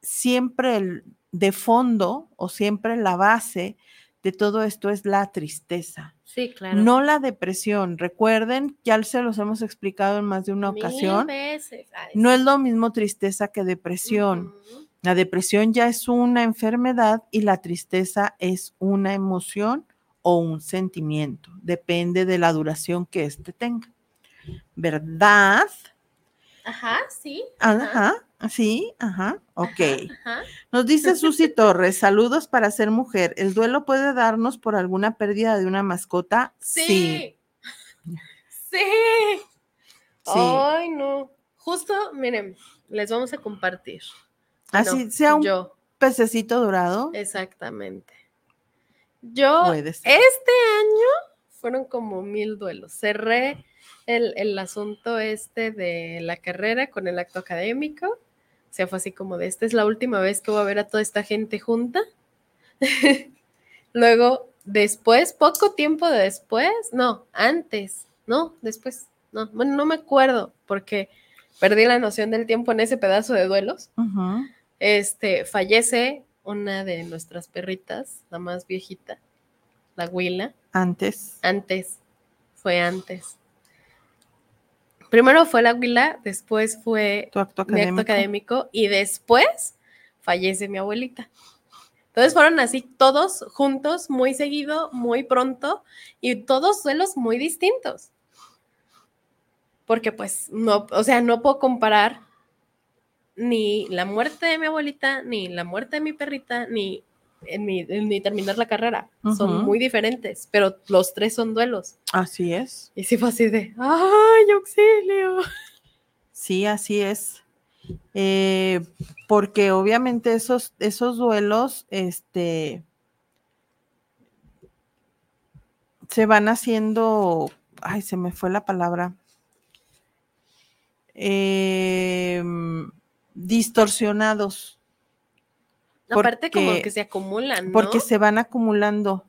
[SPEAKER 4] siempre el de fondo o siempre la base de todo esto es la tristeza,
[SPEAKER 3] Sí, claro.
[SPEAKER 4] no la depresión. Recuerden, ya se los hemos explicado en más de una
[SPEAKER 3] Mil
[SPEAKER 4] ocasión,
[SPEAKER 3] veces. Ay,
[SPEAKER 4] no es lo mismo tristeza que depresión. La depresión ya es una enfermedad y la tristeza es una emoción o un sentimiento. Depende de la duración que éste tenga. ¿Verdad?
[SPEAKER 3] Ajá, sí.
[SPEAKER 4] Ajá, sí, ajá, ok.
[SPEAKER 3] Ajá.
[SPEAKER 4] Nos dice Susi Torres, saludos para ser mujer. ¿El duelo puede darnos por alguna pérdida de una mascota?
[SPEAKER 3] Sí. Sí.
[SPEAKER 4] Sí.
[SPEAKER 3] Ay, no. Justo, miren, les vamos a compartir.
[SPEAKER 4] Así
[SPEAKER 3] No,
[SPEAKER 4] sea un
[SPEAKER 3] yo,
[SPEAKER 4] pececito dorado.
[SPEAKER 3] exactamente. Yo, este año fueron como mil duelos. Cerré el, el asunto este de la carrera con el acto académico. O sea, fue así como de, esta es la última vez que voy a ver a toda esta gente junta. Luego, después, poco tiempo después, no, antes, no, después, no, bueno, no me acuerdo porque perdí la noción del tiempo en ese pedazo de duelos. Este, fallece una de nuestras perritas, la más viejita, la Huila,
[SPEAKER 4] Antes.
[SPEAKER 3] antes, fue antes. Primero fue la Huila, después fue
[SPEAKER 4] Tu acto
[SPEAKER 3] mi
[SPEAKER 4] académico.
[SPEAKER 3] acto académico y después fallece mi abuelita. Entonces fueron así todos juntos, muy seguido, muy pronto y todos duelos muy distintos. Porque pues no, o sea, no puedo comparar ni la muerte de mi abuelita, ni la muerte de mi perrita, ni, en mi- en mi terminar la carrera. Son muy diferentes, pero los tres son duelos.
[SPEAKER 4] Así es.
[SPEAKER 3] Y sí fue así de, ¡ay, auxilio!
[SPEAKER 4] Sí, así es. Eh, porque obviamente esos, esos duelos, este, se van haciendo, ay, se me fue la palabra, em, distorsionados,
[SPEAKER 3] Aparte como que se acumulan, ¿no?
[SPEAKER 4] porque se van acumulando.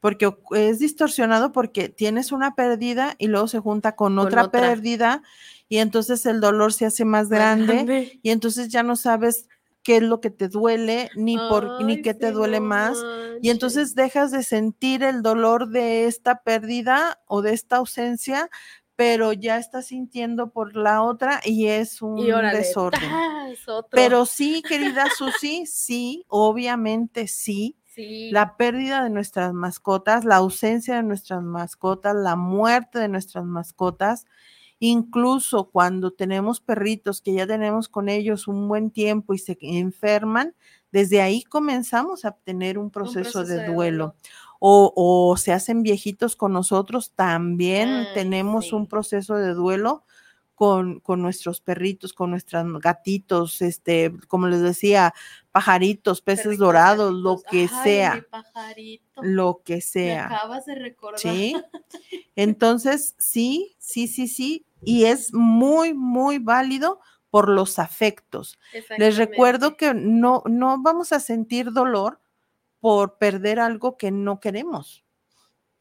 [SPEAKER 4] Porque es distorsionado porque tienes una pérdida y luego se junta con,
[SPEAKER 3] Con
[SPEAKER 4] otra,
[SPEAKER 3] otra.
[SPEAKER 4] pérdida y entonces el dolor se hace más grande y entonces ya no sabes qué es lo que te duele ni por ni qué te duele más y entonces dejas de sentir el dolor de esta pérdida o de esta ausencia, pero ya estás sintiendo por la otra y es un
[SPEAKER 3] Y órale,
[SPEAKER 4] desorden. Pero sí, querida Susi, sí, obviamente sí.
[SPEAKER 3] sí,
[SPEAKER 4] La pérdida de nuestras mascotas, la ausencia de nuestras mascotas, la muerte de nuestras mascotas, incluso cuando tenemos perritos que ya tenemos con ellos un buen tiempo y se enferman, desde ahí comenzamos a tener un proceso, de, duelo. O, o se hacen viejitos con nosotros, también
[SPEAKER 3] Ay,
[SPEAKER 4] tenemos
[SPEAKER 3] sí.
[SPEAKER 4] un proceso de duelo con, con nuestros perritos, con nuestros gatitos, este, como les decía, pajaritos, peces
[SPEAKER 3] Perritos,
[SPEAKER 4] dorados, lo que
[SPEAKER 3] Ay,
[SPEAKER 4] sea,
[SPEAKER 3] mi pajarito.
[SPEAKER 4] lo que
[SPEAKER 3] Me
[SPEAKER 4] sea.
[SPEAKER 3] acabas de recordar.
[SPEAKER 4] ¿Sí? Entonces, sí, sí, sí, sí. Y es muy, muy válido por los afectos. Les recuerdo que no, no vamos a sentir dolor por perder algo que no queremos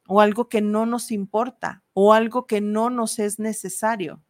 [SPEAKER 4] o algo que no nos importa o algo que no nos es necesario.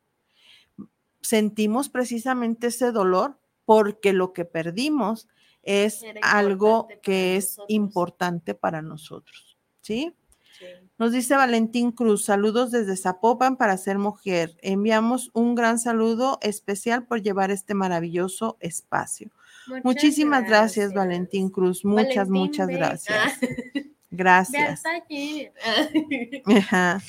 [SPEAKER 4] Sentimos precisamente ese dolor porque lo que perdimos es algo que es
[SPEAKER 3] nosotros.
[SPEAKER 4] importante para nosotros. ¿Sí?
[SPEAKER 3] Sí.
[SPEAKER 4] Nos dice Valentín Cruz, saludos desde Zapopan para ser mujer. Enviamos un gran saludo especial por llevar este maravilloso espacio.
[SPEAKER 3] Muchas
[SPEAKER 4] Muchísimas gracias, Valentín Cruz. Muchas,
[SPEAKER 3] Valentín,
[SPEAKER 4] muchas gracias.
[SPEAKER 3] Ah,
[SPEAKER 4] Gracias. Ajá.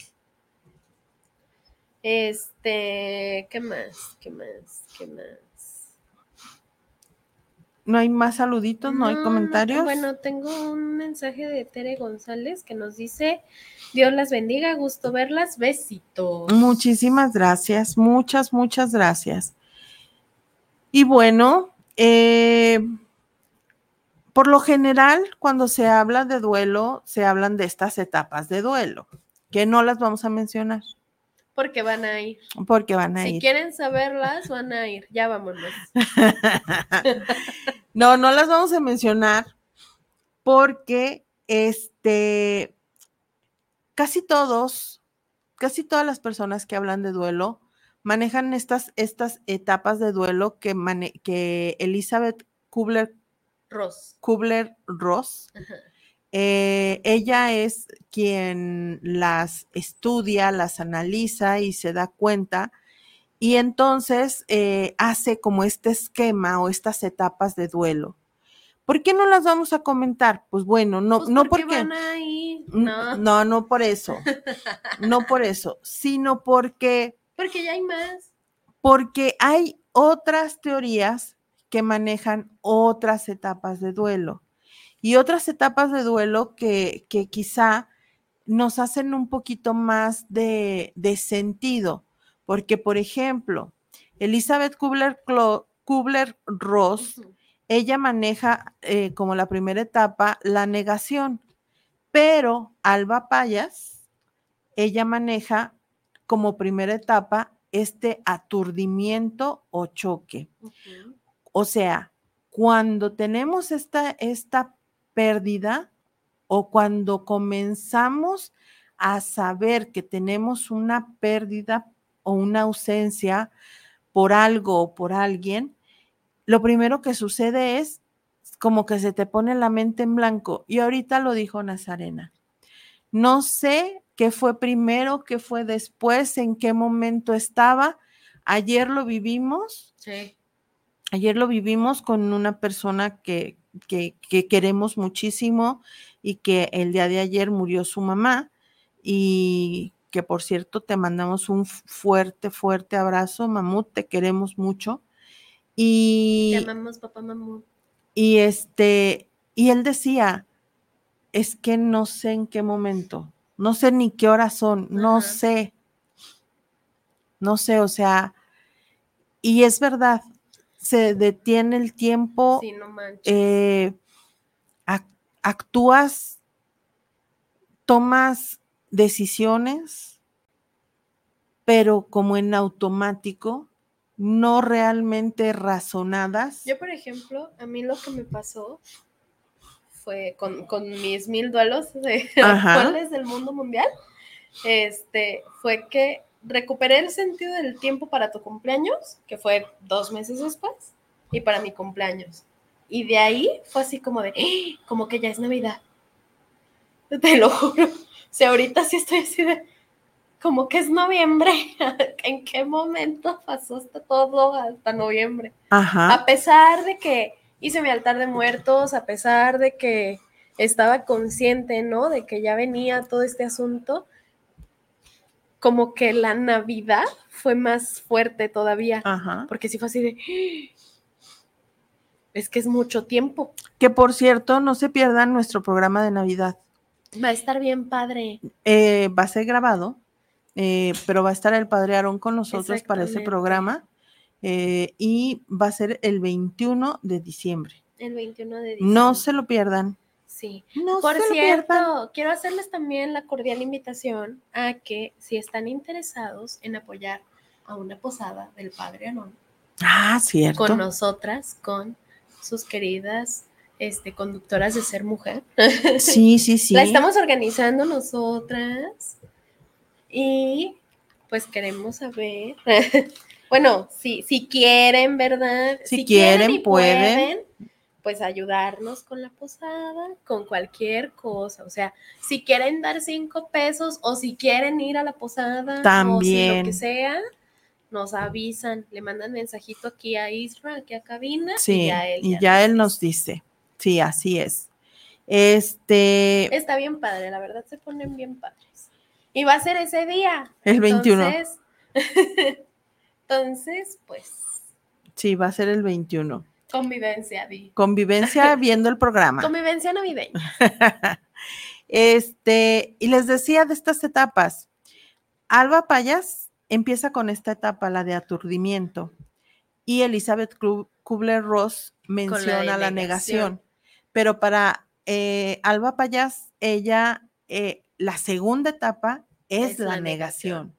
[SPEAKER 3] Este, ¿qué más? ¿Qué más? ¿Qué más?
[SPEAKER 4] ¿No hay más saluditos? ¿No hay
[SPEAKER 3] No,
[SPEAKER 4] comentarios?
[SPEAKER 3] Bueno, tengo un mensaje de Tere González que nos dice, Dios las bendiga, gusto verlas, besitos.
[SPEAKER 4] Muchísimas gracias, muchas, muchas gracias. Y bueno, eh, por lo general, cuando se habla de duelo, se hablan de estas etapas de duelo, que no las vamos a mencionar
[SPEAKER 3] Porque van a ir.
[SPEAKER 4] porque van a
[SPEAKER 3] Si
[SPEAKER 4] ir.
[SPEAKER 3] quieren saberlas, van a ir. Ya vámonos.
[SPEAKER 4] no, no las vamos a mencionar porque este casi todos, casi todas las personas que hablan de duelo manejan estas, estas etapas de duelo que, mane- que Elizabeth Kubler,
[SPEAKER 3] Ross.
[SPEAKER 4] Kubler Ross, eh, ella es quien las estudia, las analiza y se da cuenta Y entonces eh, hace como este esquema o estas etapas de duelo. ¿Por qué no las vamos a comentar? Pues bueno, no,
[SPEAKER 3] Pues
[SPEAKER 4] no
[SPEAKER 3] porque
[SPEAKER 4] porque...
[SPEAKER 3] van ahí.
[SPEAKER 4] N-
[SPEAKER 3] No,
[SPEAKER 4] no, no por eso. No por eso, sino porque,
[SPEAKER 3] porque ya hay más.
[SPEAKER 4] porque hay otras teorías que manejan otras etapas de duelo y otras etapas de duelo que, que quizá nos hacen un poquito más de, de sentido. Porque, por ejemplo, Elizabeth Kubler-Ross, Kubler ella maneja eh, como la primera etapa la negación, pero Alba Payas, ella maneja como primera etapa este aturdimiento o choque. O sea, cuando tenemos esta, esta pérdida o cuando comenzamos a saber que tenemos una pérdida o una ausencia por algo o por alguien, lo primero que sucede es como que se te pone la mente en blanco. Y ahorita lo dijo Nazarena. No sé qué fue primero, qué fue después, en qué momento estaba. Ayer lo vivimos,
[SPEAKER 3] Sí.
[SPEAKER 4] Ayer lo vivimos con una persona que, que, que queremos muchísimo y que el día de ayer murió su mamá y que por cierto te mandamos un fuerte, fuerte abrazo, Mamut, te queremos mucho. Y,
[SPEAKER 3] Te amamos, papá mamú.
[SPEAKER 4] y este, y él decía, es que no sé en qué momento, no sé ni qué horas son, no sé, no sé, o sea, y es verdad, se detiene el tiempo,
[SPEAKER 3] Sí, no manches.
[SPEAKER 4] eh, ac- actúas, tomas decisiones, pero como en automático, no realmente razonadas.
[SPEAKER 3] Yo, por ejemplo, a mí lo que me pasó fue con, con mis mil duelos de actuales del mundo mundial, este, fue que recuperé el sentido del tiempo para tu cumpleaños, que fue dos meses después, y para mi cumpleaños. Y de ahí fue así como de, ¡Ah! como que ya es Navidad. Te lo juro. O sea, ahorita sí estoy así de, como que es noviembre. ¿En qué momento pasó hasta todo hasta noviembre?
[SPEAKER 4] Ajá.
[SPEAKER 3] A pesar de que hice mi altar de muertos, a pesar de que estaba consciente, ¿no? De que ya venía todo este asunto, como que la Navidad fue más fuerte todavía,
[SPEAKER 4] Ajá.
[SPEAKER 3] porque sí fue así de, es que es mucho tiempo,
[SPEAKER 4] Que por cierto, no se pierdan nuestro programa de Navidad.
[SPEAKER 3] va a estar bien padre.
[SPEAKER 4] Eh, va a ser grabado, eh, pero va a estar el padre Aarón con nosotros para ese programa eh, y va a ser el 21 de diciembre.
[SPEAKER 3] El 21 de diciembre.
[SPEAKER 4] No se lo pierdan.
[SPEAKER 3] Sí.
[SPEAKER 4] No
[SPEAKER 3] Por
[SPEAKER 4] se lo pierdan.
[SPEAKER 3] cierto, quiero hacerles también la cordial invitación a que si están interesados en apoyar a una posada del Padre Anón,
[SPEAKER 4] Ah, cierto.
[SPEAKER 3] con nosotras, con sus queridas este, conductoras de ser mujer.
[SPEAKER 4] Sí, sí, sí.
[SPEAKER 3] La estamos organizando nosotras y pues queremos saber. bueno, si, si quieren, ¿verdad?
[SPEAKER 4] Si quieren,
[SPEAKER 3] y
[SPEAKER 4] pueden.
[SPEAKER 3] pues ayudarnos con la posada, con cualquier cosa. O sea, si quieren dar cinco pesos o si quieren ir a la posada, o si
[SPEAKER 4] También.
[SPEAKER 3] lo que sea, nos avisan, le mandan mensajito aquí a Isra, aquí a cabina.
[SPEAKER 4] Sí,
[SPEAKER 3] y ya él,
[SPEAKER 4] y ya él nos
[SPEAKER 3] dice.
[SPEAKER 4] Sí, así es. Este,
[SPEAKER 3] Está bien padre, la verdad se ponen bien padres. Y va a ser ese día.
[SPEAKER 4] el 21.
[SPEAKER 3] Entonces, pues,
[SPEAKER 4] Sí, va a ser el 21.
[SPEAKER 3] convivencia, di.
[SPEAKER 4] Convivencia viendo el programa.
[SPEAKER 3] Convivencia navideña.
[SPEAKER 4] Este, y les decía de estas etapas. Alba Payas empieza con esta etapa, la de aturdimiento, y Elizabeth Kubler-Ross menciona la,
[SPEAKER 3] negación.
[SPEAKER 4] negación. Pero para eh, Alba Payas, ella, eh, la segunda etapa es,
[SPEAKER 3] Es
[SPEAKER 4] la,
[SPEAKER 3] la
[SPEAKER 4] negación.
[SPEAKER 3] negación.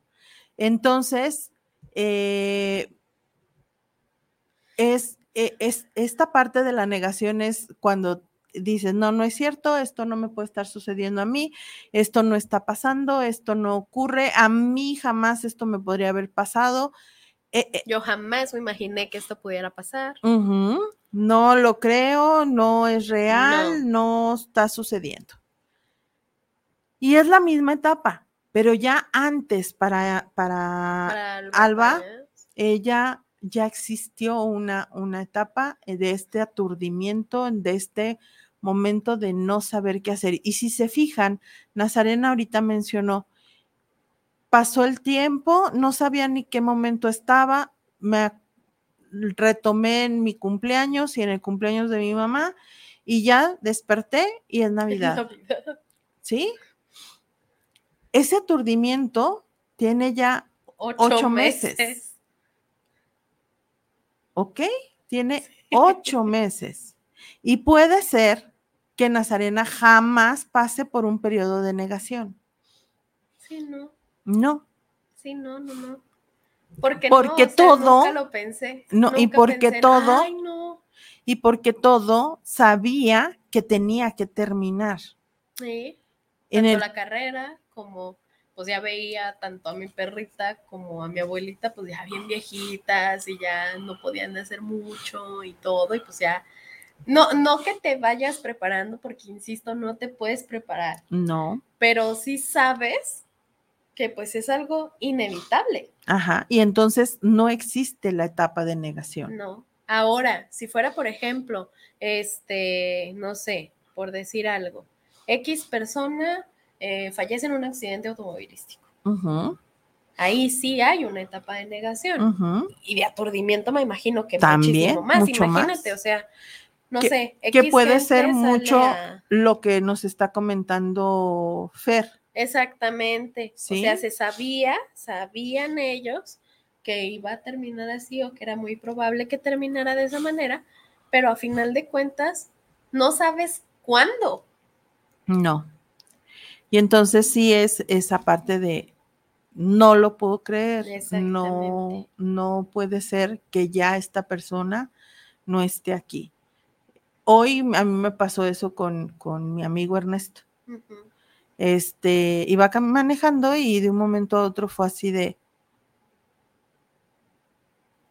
[SPEAKER 4] Entonces, eh, es, eh, es, esta parte de la negación es cuando dices, no, no es cierto, esto no me puede estar sucediendo a mí, esto no está pasando, esto no ocurre, a mí jamás esto me podría haber pasado. Eh, eh,
[SPEAKER 3] Yo jamás me imaginé que esto pudiera pasar.
[SPEAKER 4] no lo creo, no es real, no. está sucediendo. Y es la misma etapa, pero ya antes para, para,
[SPEAKER 3] Para
[SPEAKER 4] Alba, ella ya existió una, una etapa de este aturdimiento, de este momento de no saber qué hacer. Y si se fijan, Nazarena ahorita mencionó, pasó el tiempo, no sabía ni qué momento estaba, me retomé en mi cumpleaños y en el cumpleaños de mi mamá y ya desperté y es Navidad. ¿Sí? Ese aturdimiento tiene ya ocho, meses. ¿Ok? Tiene ocho meses. Y puede ser que Nazarena jamás pase por un periodo de negación.
[SPEAKER 3] Sí, no.
[SPEAKER 4] No.
[SPEAKER 3] Sí, no, no, no. Porque,
[SPEAKER 4] Porque
[SPEAKER 3] no, o sea,
[SPEAKER 4] todo-
[SPEAKER 3] nunca lo pensé.
[SPEAKER 4] No, y porque
[SPEAKER 3] pensé
[SPEAKER 4] todo-
[SPEAKER 3] Ay, no.
[SPEAKER 4] Y porque todo sabía que tenía que terminar.
[SPEAKER 3] Sí.
[SPEAKER 4] En el,
[SPEAKER 3] la carrera como pues ya veía tanto a mi perrita como a mi abuelita pues ya bien viejitas y ya no podían hacer mucho y todo y pues ya no no que te vayas preparando porque insisto no te puedes preparar
[SPEAKER 4] no,
[SPEAKER 3] pero sí sabes que pues es algo inevitable
[SPEAKER 4] ajá. Y entonces no existe la etapa de negación.
[SPEAKER 3] no ahora si fuera por ejemplo este no sé por decir algo X persona eh, fallece en un accidente automovilístico ahí sí hay una etapa de negación. Y de aturdimiento me imagino que
[SPEAKER 4] También,
[SPEAKER 3] muchísimo más.
[SPEAKER 4] mucho
[SPEAKER 3] Imagínate,
[SPEAKER 4] más.
[SPEAKER 3] o sea, no
[SPEAKER 4] Que-
[SPEAKER 3] sé.
[SPEAKER 4] que puede ser mucho-
[SPEAKER 3] a-
[SPEAKER 4] Lo que nos está comentando Fer.
[SPEAKER 3] Exactamente.
[SPEAKER 4] Sí.
[SPEAKER 3] O sea, se sabía, sabían ellos que iba a terminar así o que era muy probable que terminara de esa manera, pero a final de cuentas no sabes cuándo.
[SPEAKER 4] No. Y entonces sí es esa parte de no lo puedo creer. No, no puede ser que ya esta persona no esté aquí. Hoy a mí me pasó eso con, con mi amigo Ernesto. Este, iba manejando y de un momento a otro fue así de,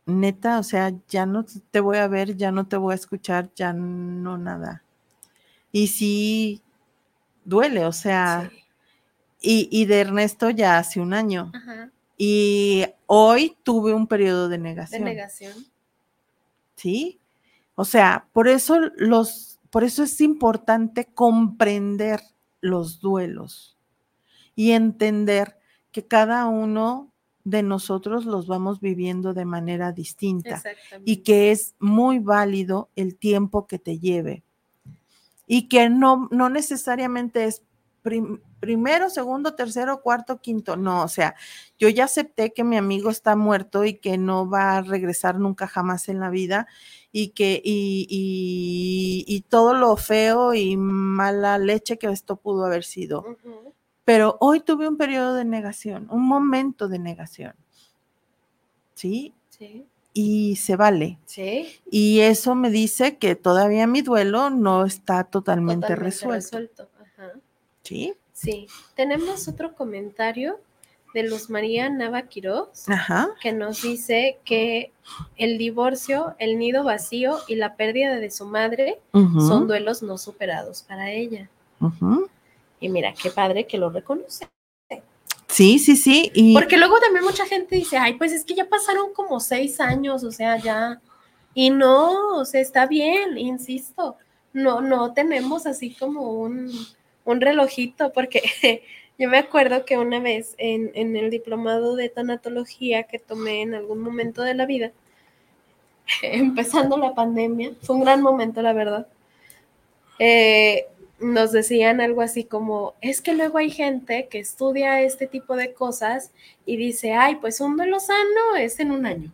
[SPEAKER 4] neta, o sea, ya no te voy a ver, ya no te voy a escuchar, ya no nada. Y sí, duele, o sea,
[SPEAKER 3] Sí.
[SPEAKER 4] y, y de Ernesto ya hace un año.
[SPEAKER 3] Ajá.
[SPEAKER 4] Y hoy tuve un periodo de
[SPEAKER 3] De
[SPEAKER 4] negación.
[SPEAKER 3] negación.
[SPEAKER 4] ¿sí? O sea, por eso los, por eso es importante comprender los duelos y entender que cada uno de nosotros los vamos viviendo de manera distinta y que es muy válido el tiempo que te lleve y que no, no necesariamente es prim- primero, segundo, tercero, cuarto, quinto, no, o sea, yo ya acepté que mi amigo está muerto y que no va a regresar nunca jamás en la vida y que y, y- y todo lo feo y mala leche que esto pudo haber sido. Pero hoy tuve un periodo de negación, un momento de negación. ¿Sí?
[SPEAKER 3] Sí.
[SPEAKER 4] Y se vale.
[SPEAKER 3] Sí.
[SPEAKER 4] Y eso me dice que todavía mi duelo no está totalmente,
[SPEAKER 3] Totalmente
[SPEAKER 4] resuelto.
[SPEAKER 3] resuelto. Ajá.
[SPEAKER 4] ¿Sí?
[SPEAKER 3] Sí. Tenemos otro comentario de Luz María Nava Quiroz
[SPEAKER 4] Ajá.
[SPEAKER 3] que nos dice que el divorcio, el nido vacío y la pérdida de su madre son duelos no superados para ella. Y mira, qué padre que lo reconoce.
[SPEAKER 4] Sí, sí, sí. Y
[SPEAKER 3] Porque luego también mucha gente dice, ay, pues es que ya pasaron como seis años, o sea, ya. Y no, o sea, está bien, insisto. No, no tenemos así como un, un relojito, porque yo me acuerdo que una vez en, en el diplomado de tanatología que tomé en algún momento de la vida, empezando la pandemia, fue un gran momento, la verdad. eh, nos decían algo así como, es que luego hay gente que estudia este tipo de cosas y dice, ay, pues un duelo sano es en un año.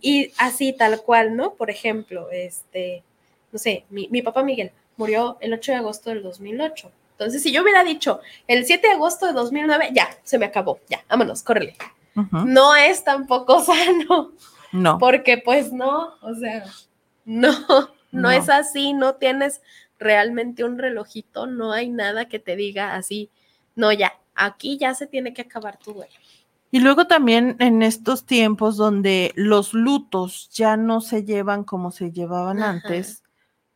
[SPEAKER 3] Y así tal cual, ¿no? Por ejemplo, este, no sé, mi, mi papá Miguel murió el 8 de agosto del 2008. Entonces, si yo hubiera dicho el 7 de agosto de 2009, ya, se me acabó, ya, vámonos, córrele.
[SPEAKER 4] ujú.
[SPEAKER 3] No es tampoco sano,
[SPEAKER 4] no.
[SPEAKER 3] porque pues no, o sea, no, no,
[SPEAKER 4] No.
[SPEAKER 3] es así, no tienes realmente un relojito, no hay nada que te diga así, no, ya, aquí ya se tiene que acabar tu duelo.
[SPEAKER 4] Y luego también en estos tiempos donde los lutos ya no se llevan como se llevaban
[SPEAKER 3] Ajá.
[SPEAKER 4] antes,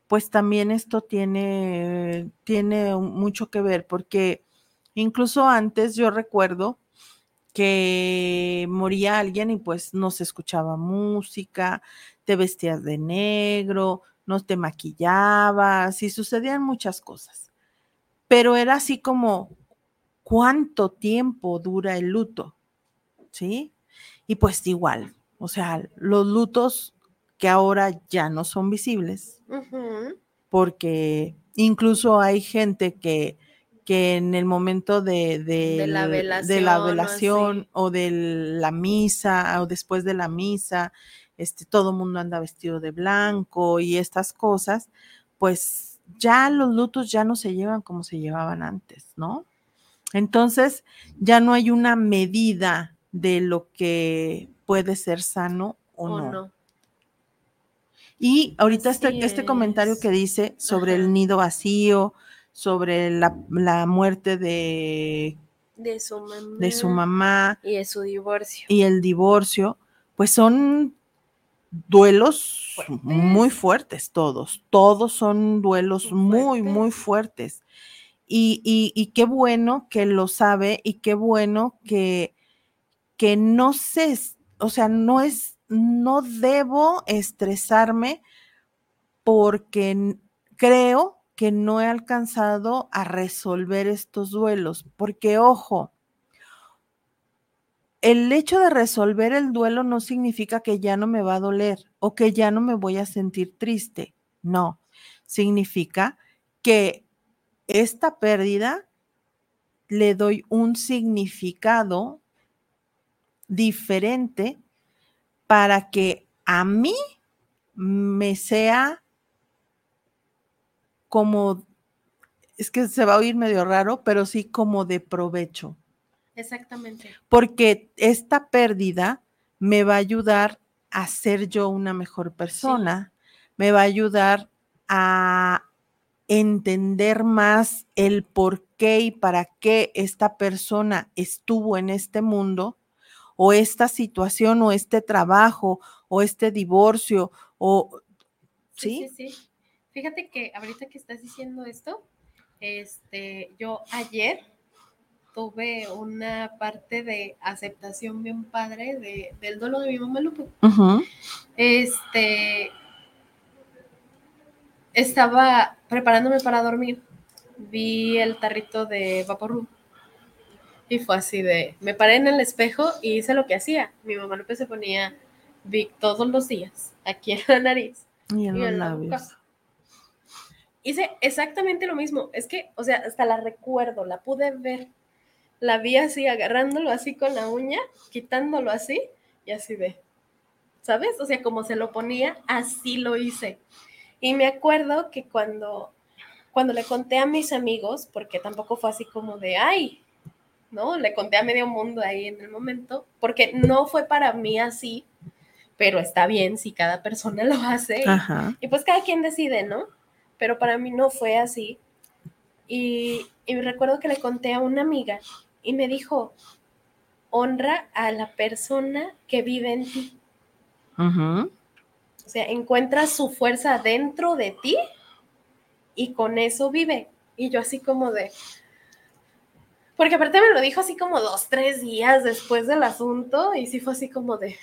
[SPEAKER 4] pues también esto tiene, tiene mucho que ver, porque incluso antes yo recuerdo que moría alguien y pues no se escuchaba música, te vestías de negro, no te maquillabas y sucedían muchas cosas. Pero era así como, ¿cuánto tiempo dura el luto? ¿Sí? Y pues igual, o sea, los lutos que ahora ya no son visibles, porque incluso hay gente que, que en el momento de,
[SPEAKER 3] De la
[SPEAKER 4] del- de la
[SPEAKER 3] velación o
[SPEAKER 4] o de la misa o después de la misa, este, todo el mundo anda vestido de blanco y estas cosas, pues ya los lutos ya no se llevan como se llevaban antes, ¿no? Entonces ya no hay una medida de lo que puede ser sano o,
[SPEAKER 3] ¿O
[SPEAKER 4] no.
[SPEAKER 3] no?
[SPEAKER 4] Y ahorita
[SPEAKER 3] Así
[SPEAKER 4] este, este comentario que dice sobre
[SPEAKER 3] Ajá.
[SPEAKER 4] el nido vacío, sobre la, la muerte de,
[SPEAKER 3] De su mamá.
[SPEAKER 4] de su mamá
[SPEAKER 3] Y de su divorcio.
[SPEAKER 4] y el divorcio, pues son duelos
[SPEAKER 3] Fuertes.
[SPEAKER 4] muy fuertes todos, todos son duelos muy, muy fuertes. Y, y- y qué bueno que lo sabe y qué bueno que, que no se, o sea, no es, no debo estresarme porque creo que no he alcanzado a resolver estos duelos, porque ojo, el hecho de resolver el duelo no significa que ya no me va a doler o que ya no me voy a sentir triste. No, significa que esta pérdida le doy un significado diferente para que a mí me sea como, es que se va a oír medio raro, pero sí como de provecho
[SPEAKER 3] Exactamente.
[SPEAKER 4] porque esta pérdida me va a ayudar a ser yo una mejor persona, me va a ayudar a entender más el por qué y para qué esta persona estuvo en este mundo o esta situación o este trabajo o este divorcio o
[SPEAKER 3] Sí,
[SPEAKER 4] sí,
[SPEAKER 3] sí, sí. Fíjate que ahorita que estás diciendo esto, este, yo ayer tuve una parte de aceptación bien padre de, del duelo de mi mamá Lupe. Este, estaba preparándome para dormir. Vi el tarrito de Vaporru. Y fue así de, me paré en el espejo y hice lo que hacía. Mi mamá Lupe se ponía Vic todos los días, aquí en la nariz
[SPEAKER 4] y en
[SPEAKER 3] y
[SPEAKER 4] los
[SPEAKER 3] en la
[SPEAKER 4] labios.
[SPEAKER 3] boca. Hice exactamente lo mismo. Es que, o sea, hasta la recuerdo, la pude ver. La vi así, agarrándolo así con la uña, quitándolo así y así de, ¿sabes? O sea, como se lo ponía, así lo hice. Y me acuerdo que cuando, cuando le conté a mis amigos, porque tampoco fue así como de, ay, ¿no? Le conté a medio mundo ahí en el momento, porque no fue para mí así, pero está bien si cada persona lo hace. y- y pues cada quien decide, ¿no? Pero para mí no fue así. Y, y me recuerdo que le conté a una amiga y me dijo, honra a la persona que vive en ti. O sea, encuentra su fuerza dentro de ti y con eso vive. Y yo así como de... Porque aparte me lo dijo así como dos, tres días después del asunto y sí fue así como de...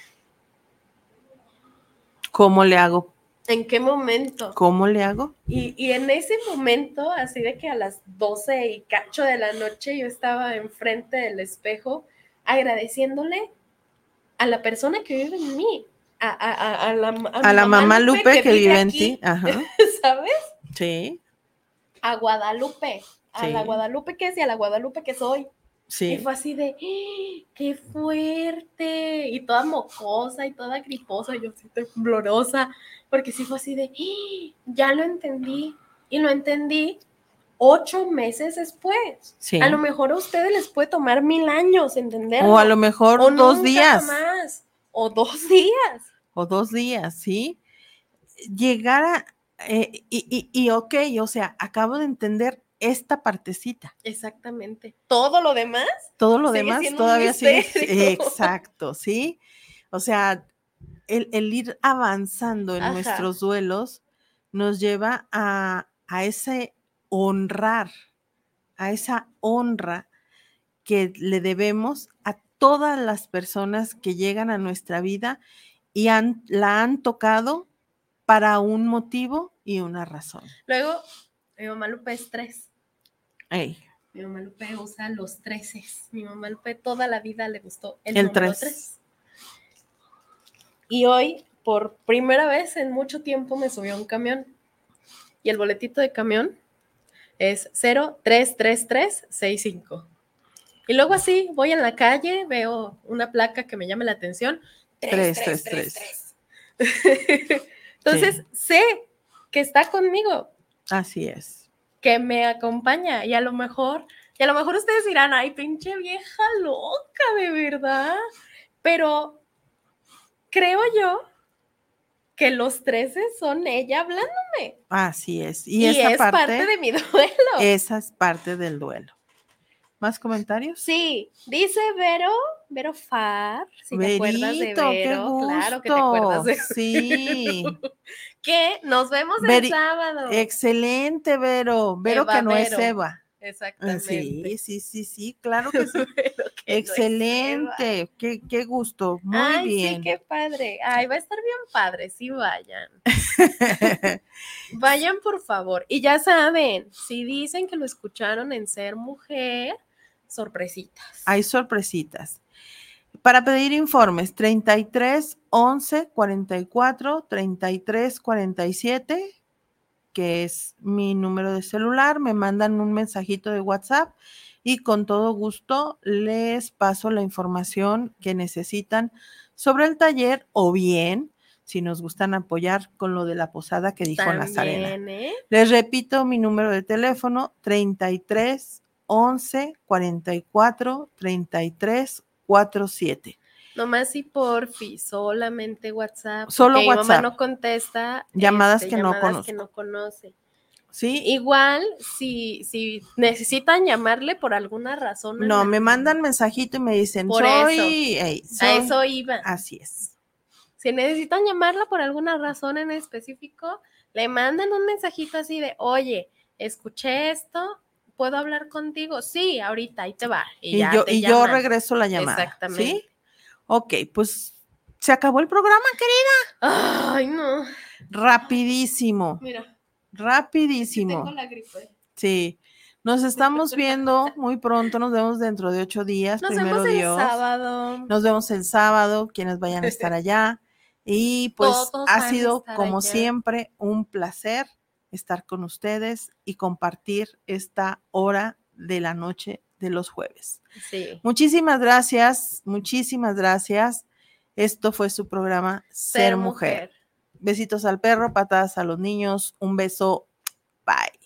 [SPEAKER 4] ¿Cómo le hago?
[SPEAKER 3] ¿En qué momento?
[SPEAKER 4] ¿Cómo le hago?
[SPEAKER 3] Y, y en ese momento, así de que a las 12 y cacho de la noche yo estaba enfrente del espejo agradeciéndole a la persona que vive en mí, a, a- a- a la,
[SPEAKER 4] la mamá Lupe que vive en ti. Ajá.
[SPEAKER 3] ¿Sabes?
[SPEAKER 4] Sí,
[SPEAKER 3] A Guadalupe, a
[SPEAKER 4] Sí.
[SPEAKER 3] la Guadalupe que es y a la Guadalupe que soy. Y
[SPEAKER 4] sí.
[SPEAKER 3] fue así de, ¡Ah! ¡qué fuerte! Y toda mocosa y toda griposa, y yo así temblorosa, porque sí fue así de, ¡Ah! ya lo entendí. Y lo entendí ocho meses después.
[SPEAKER 4] Sí.
[SPEAKER 3] A lo mejor a ustedes les puede tomar mil años entenderlo.
[SPEAKER 4] O a lo mejor
[SPEAKER 3] o
[SPEAKER 4] dos
[SPEAKER 3] nunca
[SPEAKER 4] días.
[SPEAKER 3] jamás, o dos días.
[SPEAKER 4] O dos días, ¿sí? Llegar a. eh, y, y, y ok, o sea, acabo de entender esta partecita.
[SPEAKER 3] Exactamente. Todo lo demás,
[SPEAKER 4] Todo lo demás todavía
[SPEAKER 3] misterio.
[SPEAKER 4] Exacto, ¿sí? O sea, el, el ir avanzando en
[SPEAKER 3] Ajá.
[SPEAKER 4] nuestros duelos nos lleva a, a ese honrar, a esa honra que le debemos a todas las personas que llegan a nuestra vida y han, la han tocado para un motivo y una razón.
[SPEAKER 3] Luego, mi mamá Lupe es tres.
[SPEAKER 4] Ey,
[SPEAKER 3] Mi mamá Lupe usa los treces. Mi mamá Lupe toda la vida le gustó el,
[SPEAKER 4] El
[SPEAKER 3] número
[SPEAKER 4] tres.
[SPEAKER 3] tres. Y hoy, por primera vez en mucho tiempo, me subió un camión. Y el boletito de camión es 033365. Y luego así, voy en la calle, veo una placa que me llame la atención.
[SPEAKER 4] 333.
[SPEAKER 3] Entonces, sé que está conmigo,
[SPEAKER 4] Así es.
[SPEAKER 3] que me acompaña y a lo mejor, y a lo mejor ustedes dirán, ay, pinche vieja loca, de verdad. Pero creo yo que los 13 son ella hablándome.
[SPEAKER 4] Así es.
[SPEAKER 3] Y,
[SPEAKER 4] Y, esa
[SPEAKER 3] es
[SPEAKER 4] parte,
[SPEAKER 3] parte, de mi duelo.
[SPEAKER 4] esa es parte del duelo. ¿Más comentarios?
[SPEAKER 3] Sí, dice Vero, Vero Far, si te acuerdas de
[SPEAKER 4] Verito, qué
[SPEAKER 3] Vero, claro que te acuerdas de.
[SPEAKER 4] Sí.
[SPEAKER 3] que nos vemos
[SPEAKER 4] Veri-
[SPEAKER 3] el sábado.
[SPEAKER 4] Excelente, Vero. Vero
[SPEAKER 3] Eva
[SPEAKER 4] que no es. Eva. Ah,
[SPEAKER 3] Exactamente.
[SPEAKER 4] Sí, sí, sí, sí, claro que sí.
[SPEAKER 3] No.
[SPEAKER 4] Excelente. Qué, qué gusto. Muy
[SPEAKER 3] Ay,
[SPEAKER 4] bien.
[SPEAKER 3] sí, qué padre. Ay, va a estar bien padre, sí vayan. Vayan, por favor. Y ya saben, si dicen que lo escucharon en Ser Mujer, sorpresitas.
[SPEAKER 4] Hay sorpresitas. Para pedir informes, 33 11 44 33 47, que es mi número de celular, me mandan un mensajito de WhatsApp y con todo gusto les paso la información que necesitan sobre el taller o bien si nos gustan apoyar con lo de la posada que dijo Nazarena.
[SPEAKER 3] ¿eh?
[SPEAKER 4] Les repito mi número de teléfono 33 11 44 33 47.
[SPEAKER 3] Nomás si porfi, solamente WhatsApp.
[SPEAKER 4] Solo
[SPEAKER 3] porque Mi
[SPEAKER 4] WhatsApp.
[SPEAKER 3] mamá no contesta.
[SPEAKER 4] Llamadas
[SPEAKER 3] este,
[SPEAKER 4] que no
[SPEAKER 3] llamadas que no conoce.
[SPEAKER 4] ¿Sí?
[SPEAKER 3] Igual, si, si necesitan llamarle por alguna razón.
[SPEAKER 4] no,
[SPEAKER 3] la-
[SPEAKER 4] me mandan mensajito y me dicen,
[SPEAKER 3] Por
[SPEAKER 4] soy,
[SPEAKER 3] eso. A eso iba.
[SPEAKER 4] Así es.
[SPEAKER 3] Si necesitan llamarla por alguna razón en específico, le mandan un mensajito así de, oye, escuché esto, ¿puedo hablar contigo? Sí, ahorita, ahí te va. Y,
[SPEAKER 4] Y,
[SPEAKER 3] ya
[SPEAKER 4] yo,
[SPEAKER 3] te
[SPEAKER 4] y yo regreso la llamada.
[SPEAKER 3] Exactamente.
[SPEAKER 4] ¿Sí? Ok, pues se acabó el programa, querida.
[SPEAKER 3] Ay, no.
[SPEAKER 4] Rapidísimo,
[SPEAKER 3] Mira,
[SPEAKER 4] rapidísimo.
[SPEAKER 3] tengo la gripe.
[SPEAKER 4] Sí. Nos estamos viendo muy pronto, nos vemos dentro de ocho días.
[SPEAKER 3] Nos
[SPEAKER 4] primero
[SPEAKER 3] vemos el
[SPEAKER 4] Dios.
[SPEAKER 3] sábado.
[SPEAKER 4] Nos vemos el sábado, quienes vayan a estar allá. Y pues
[SPEAKER 3] Todos
[SPEAKER 4] ha sido, como
[SPEAKER 3] allá.
[SPEAKER 4] siempre, un placer estar con ustedes y compartir esta hora de la noche de los jueves.
[SPEAKER 3] Sí.
[SPEAKER 4] Muchísimas gracias, muchísimas gracias. Esto fue su programa Ser, mujer. Besitos al perro, patadas a los niños. Un beso. Bye.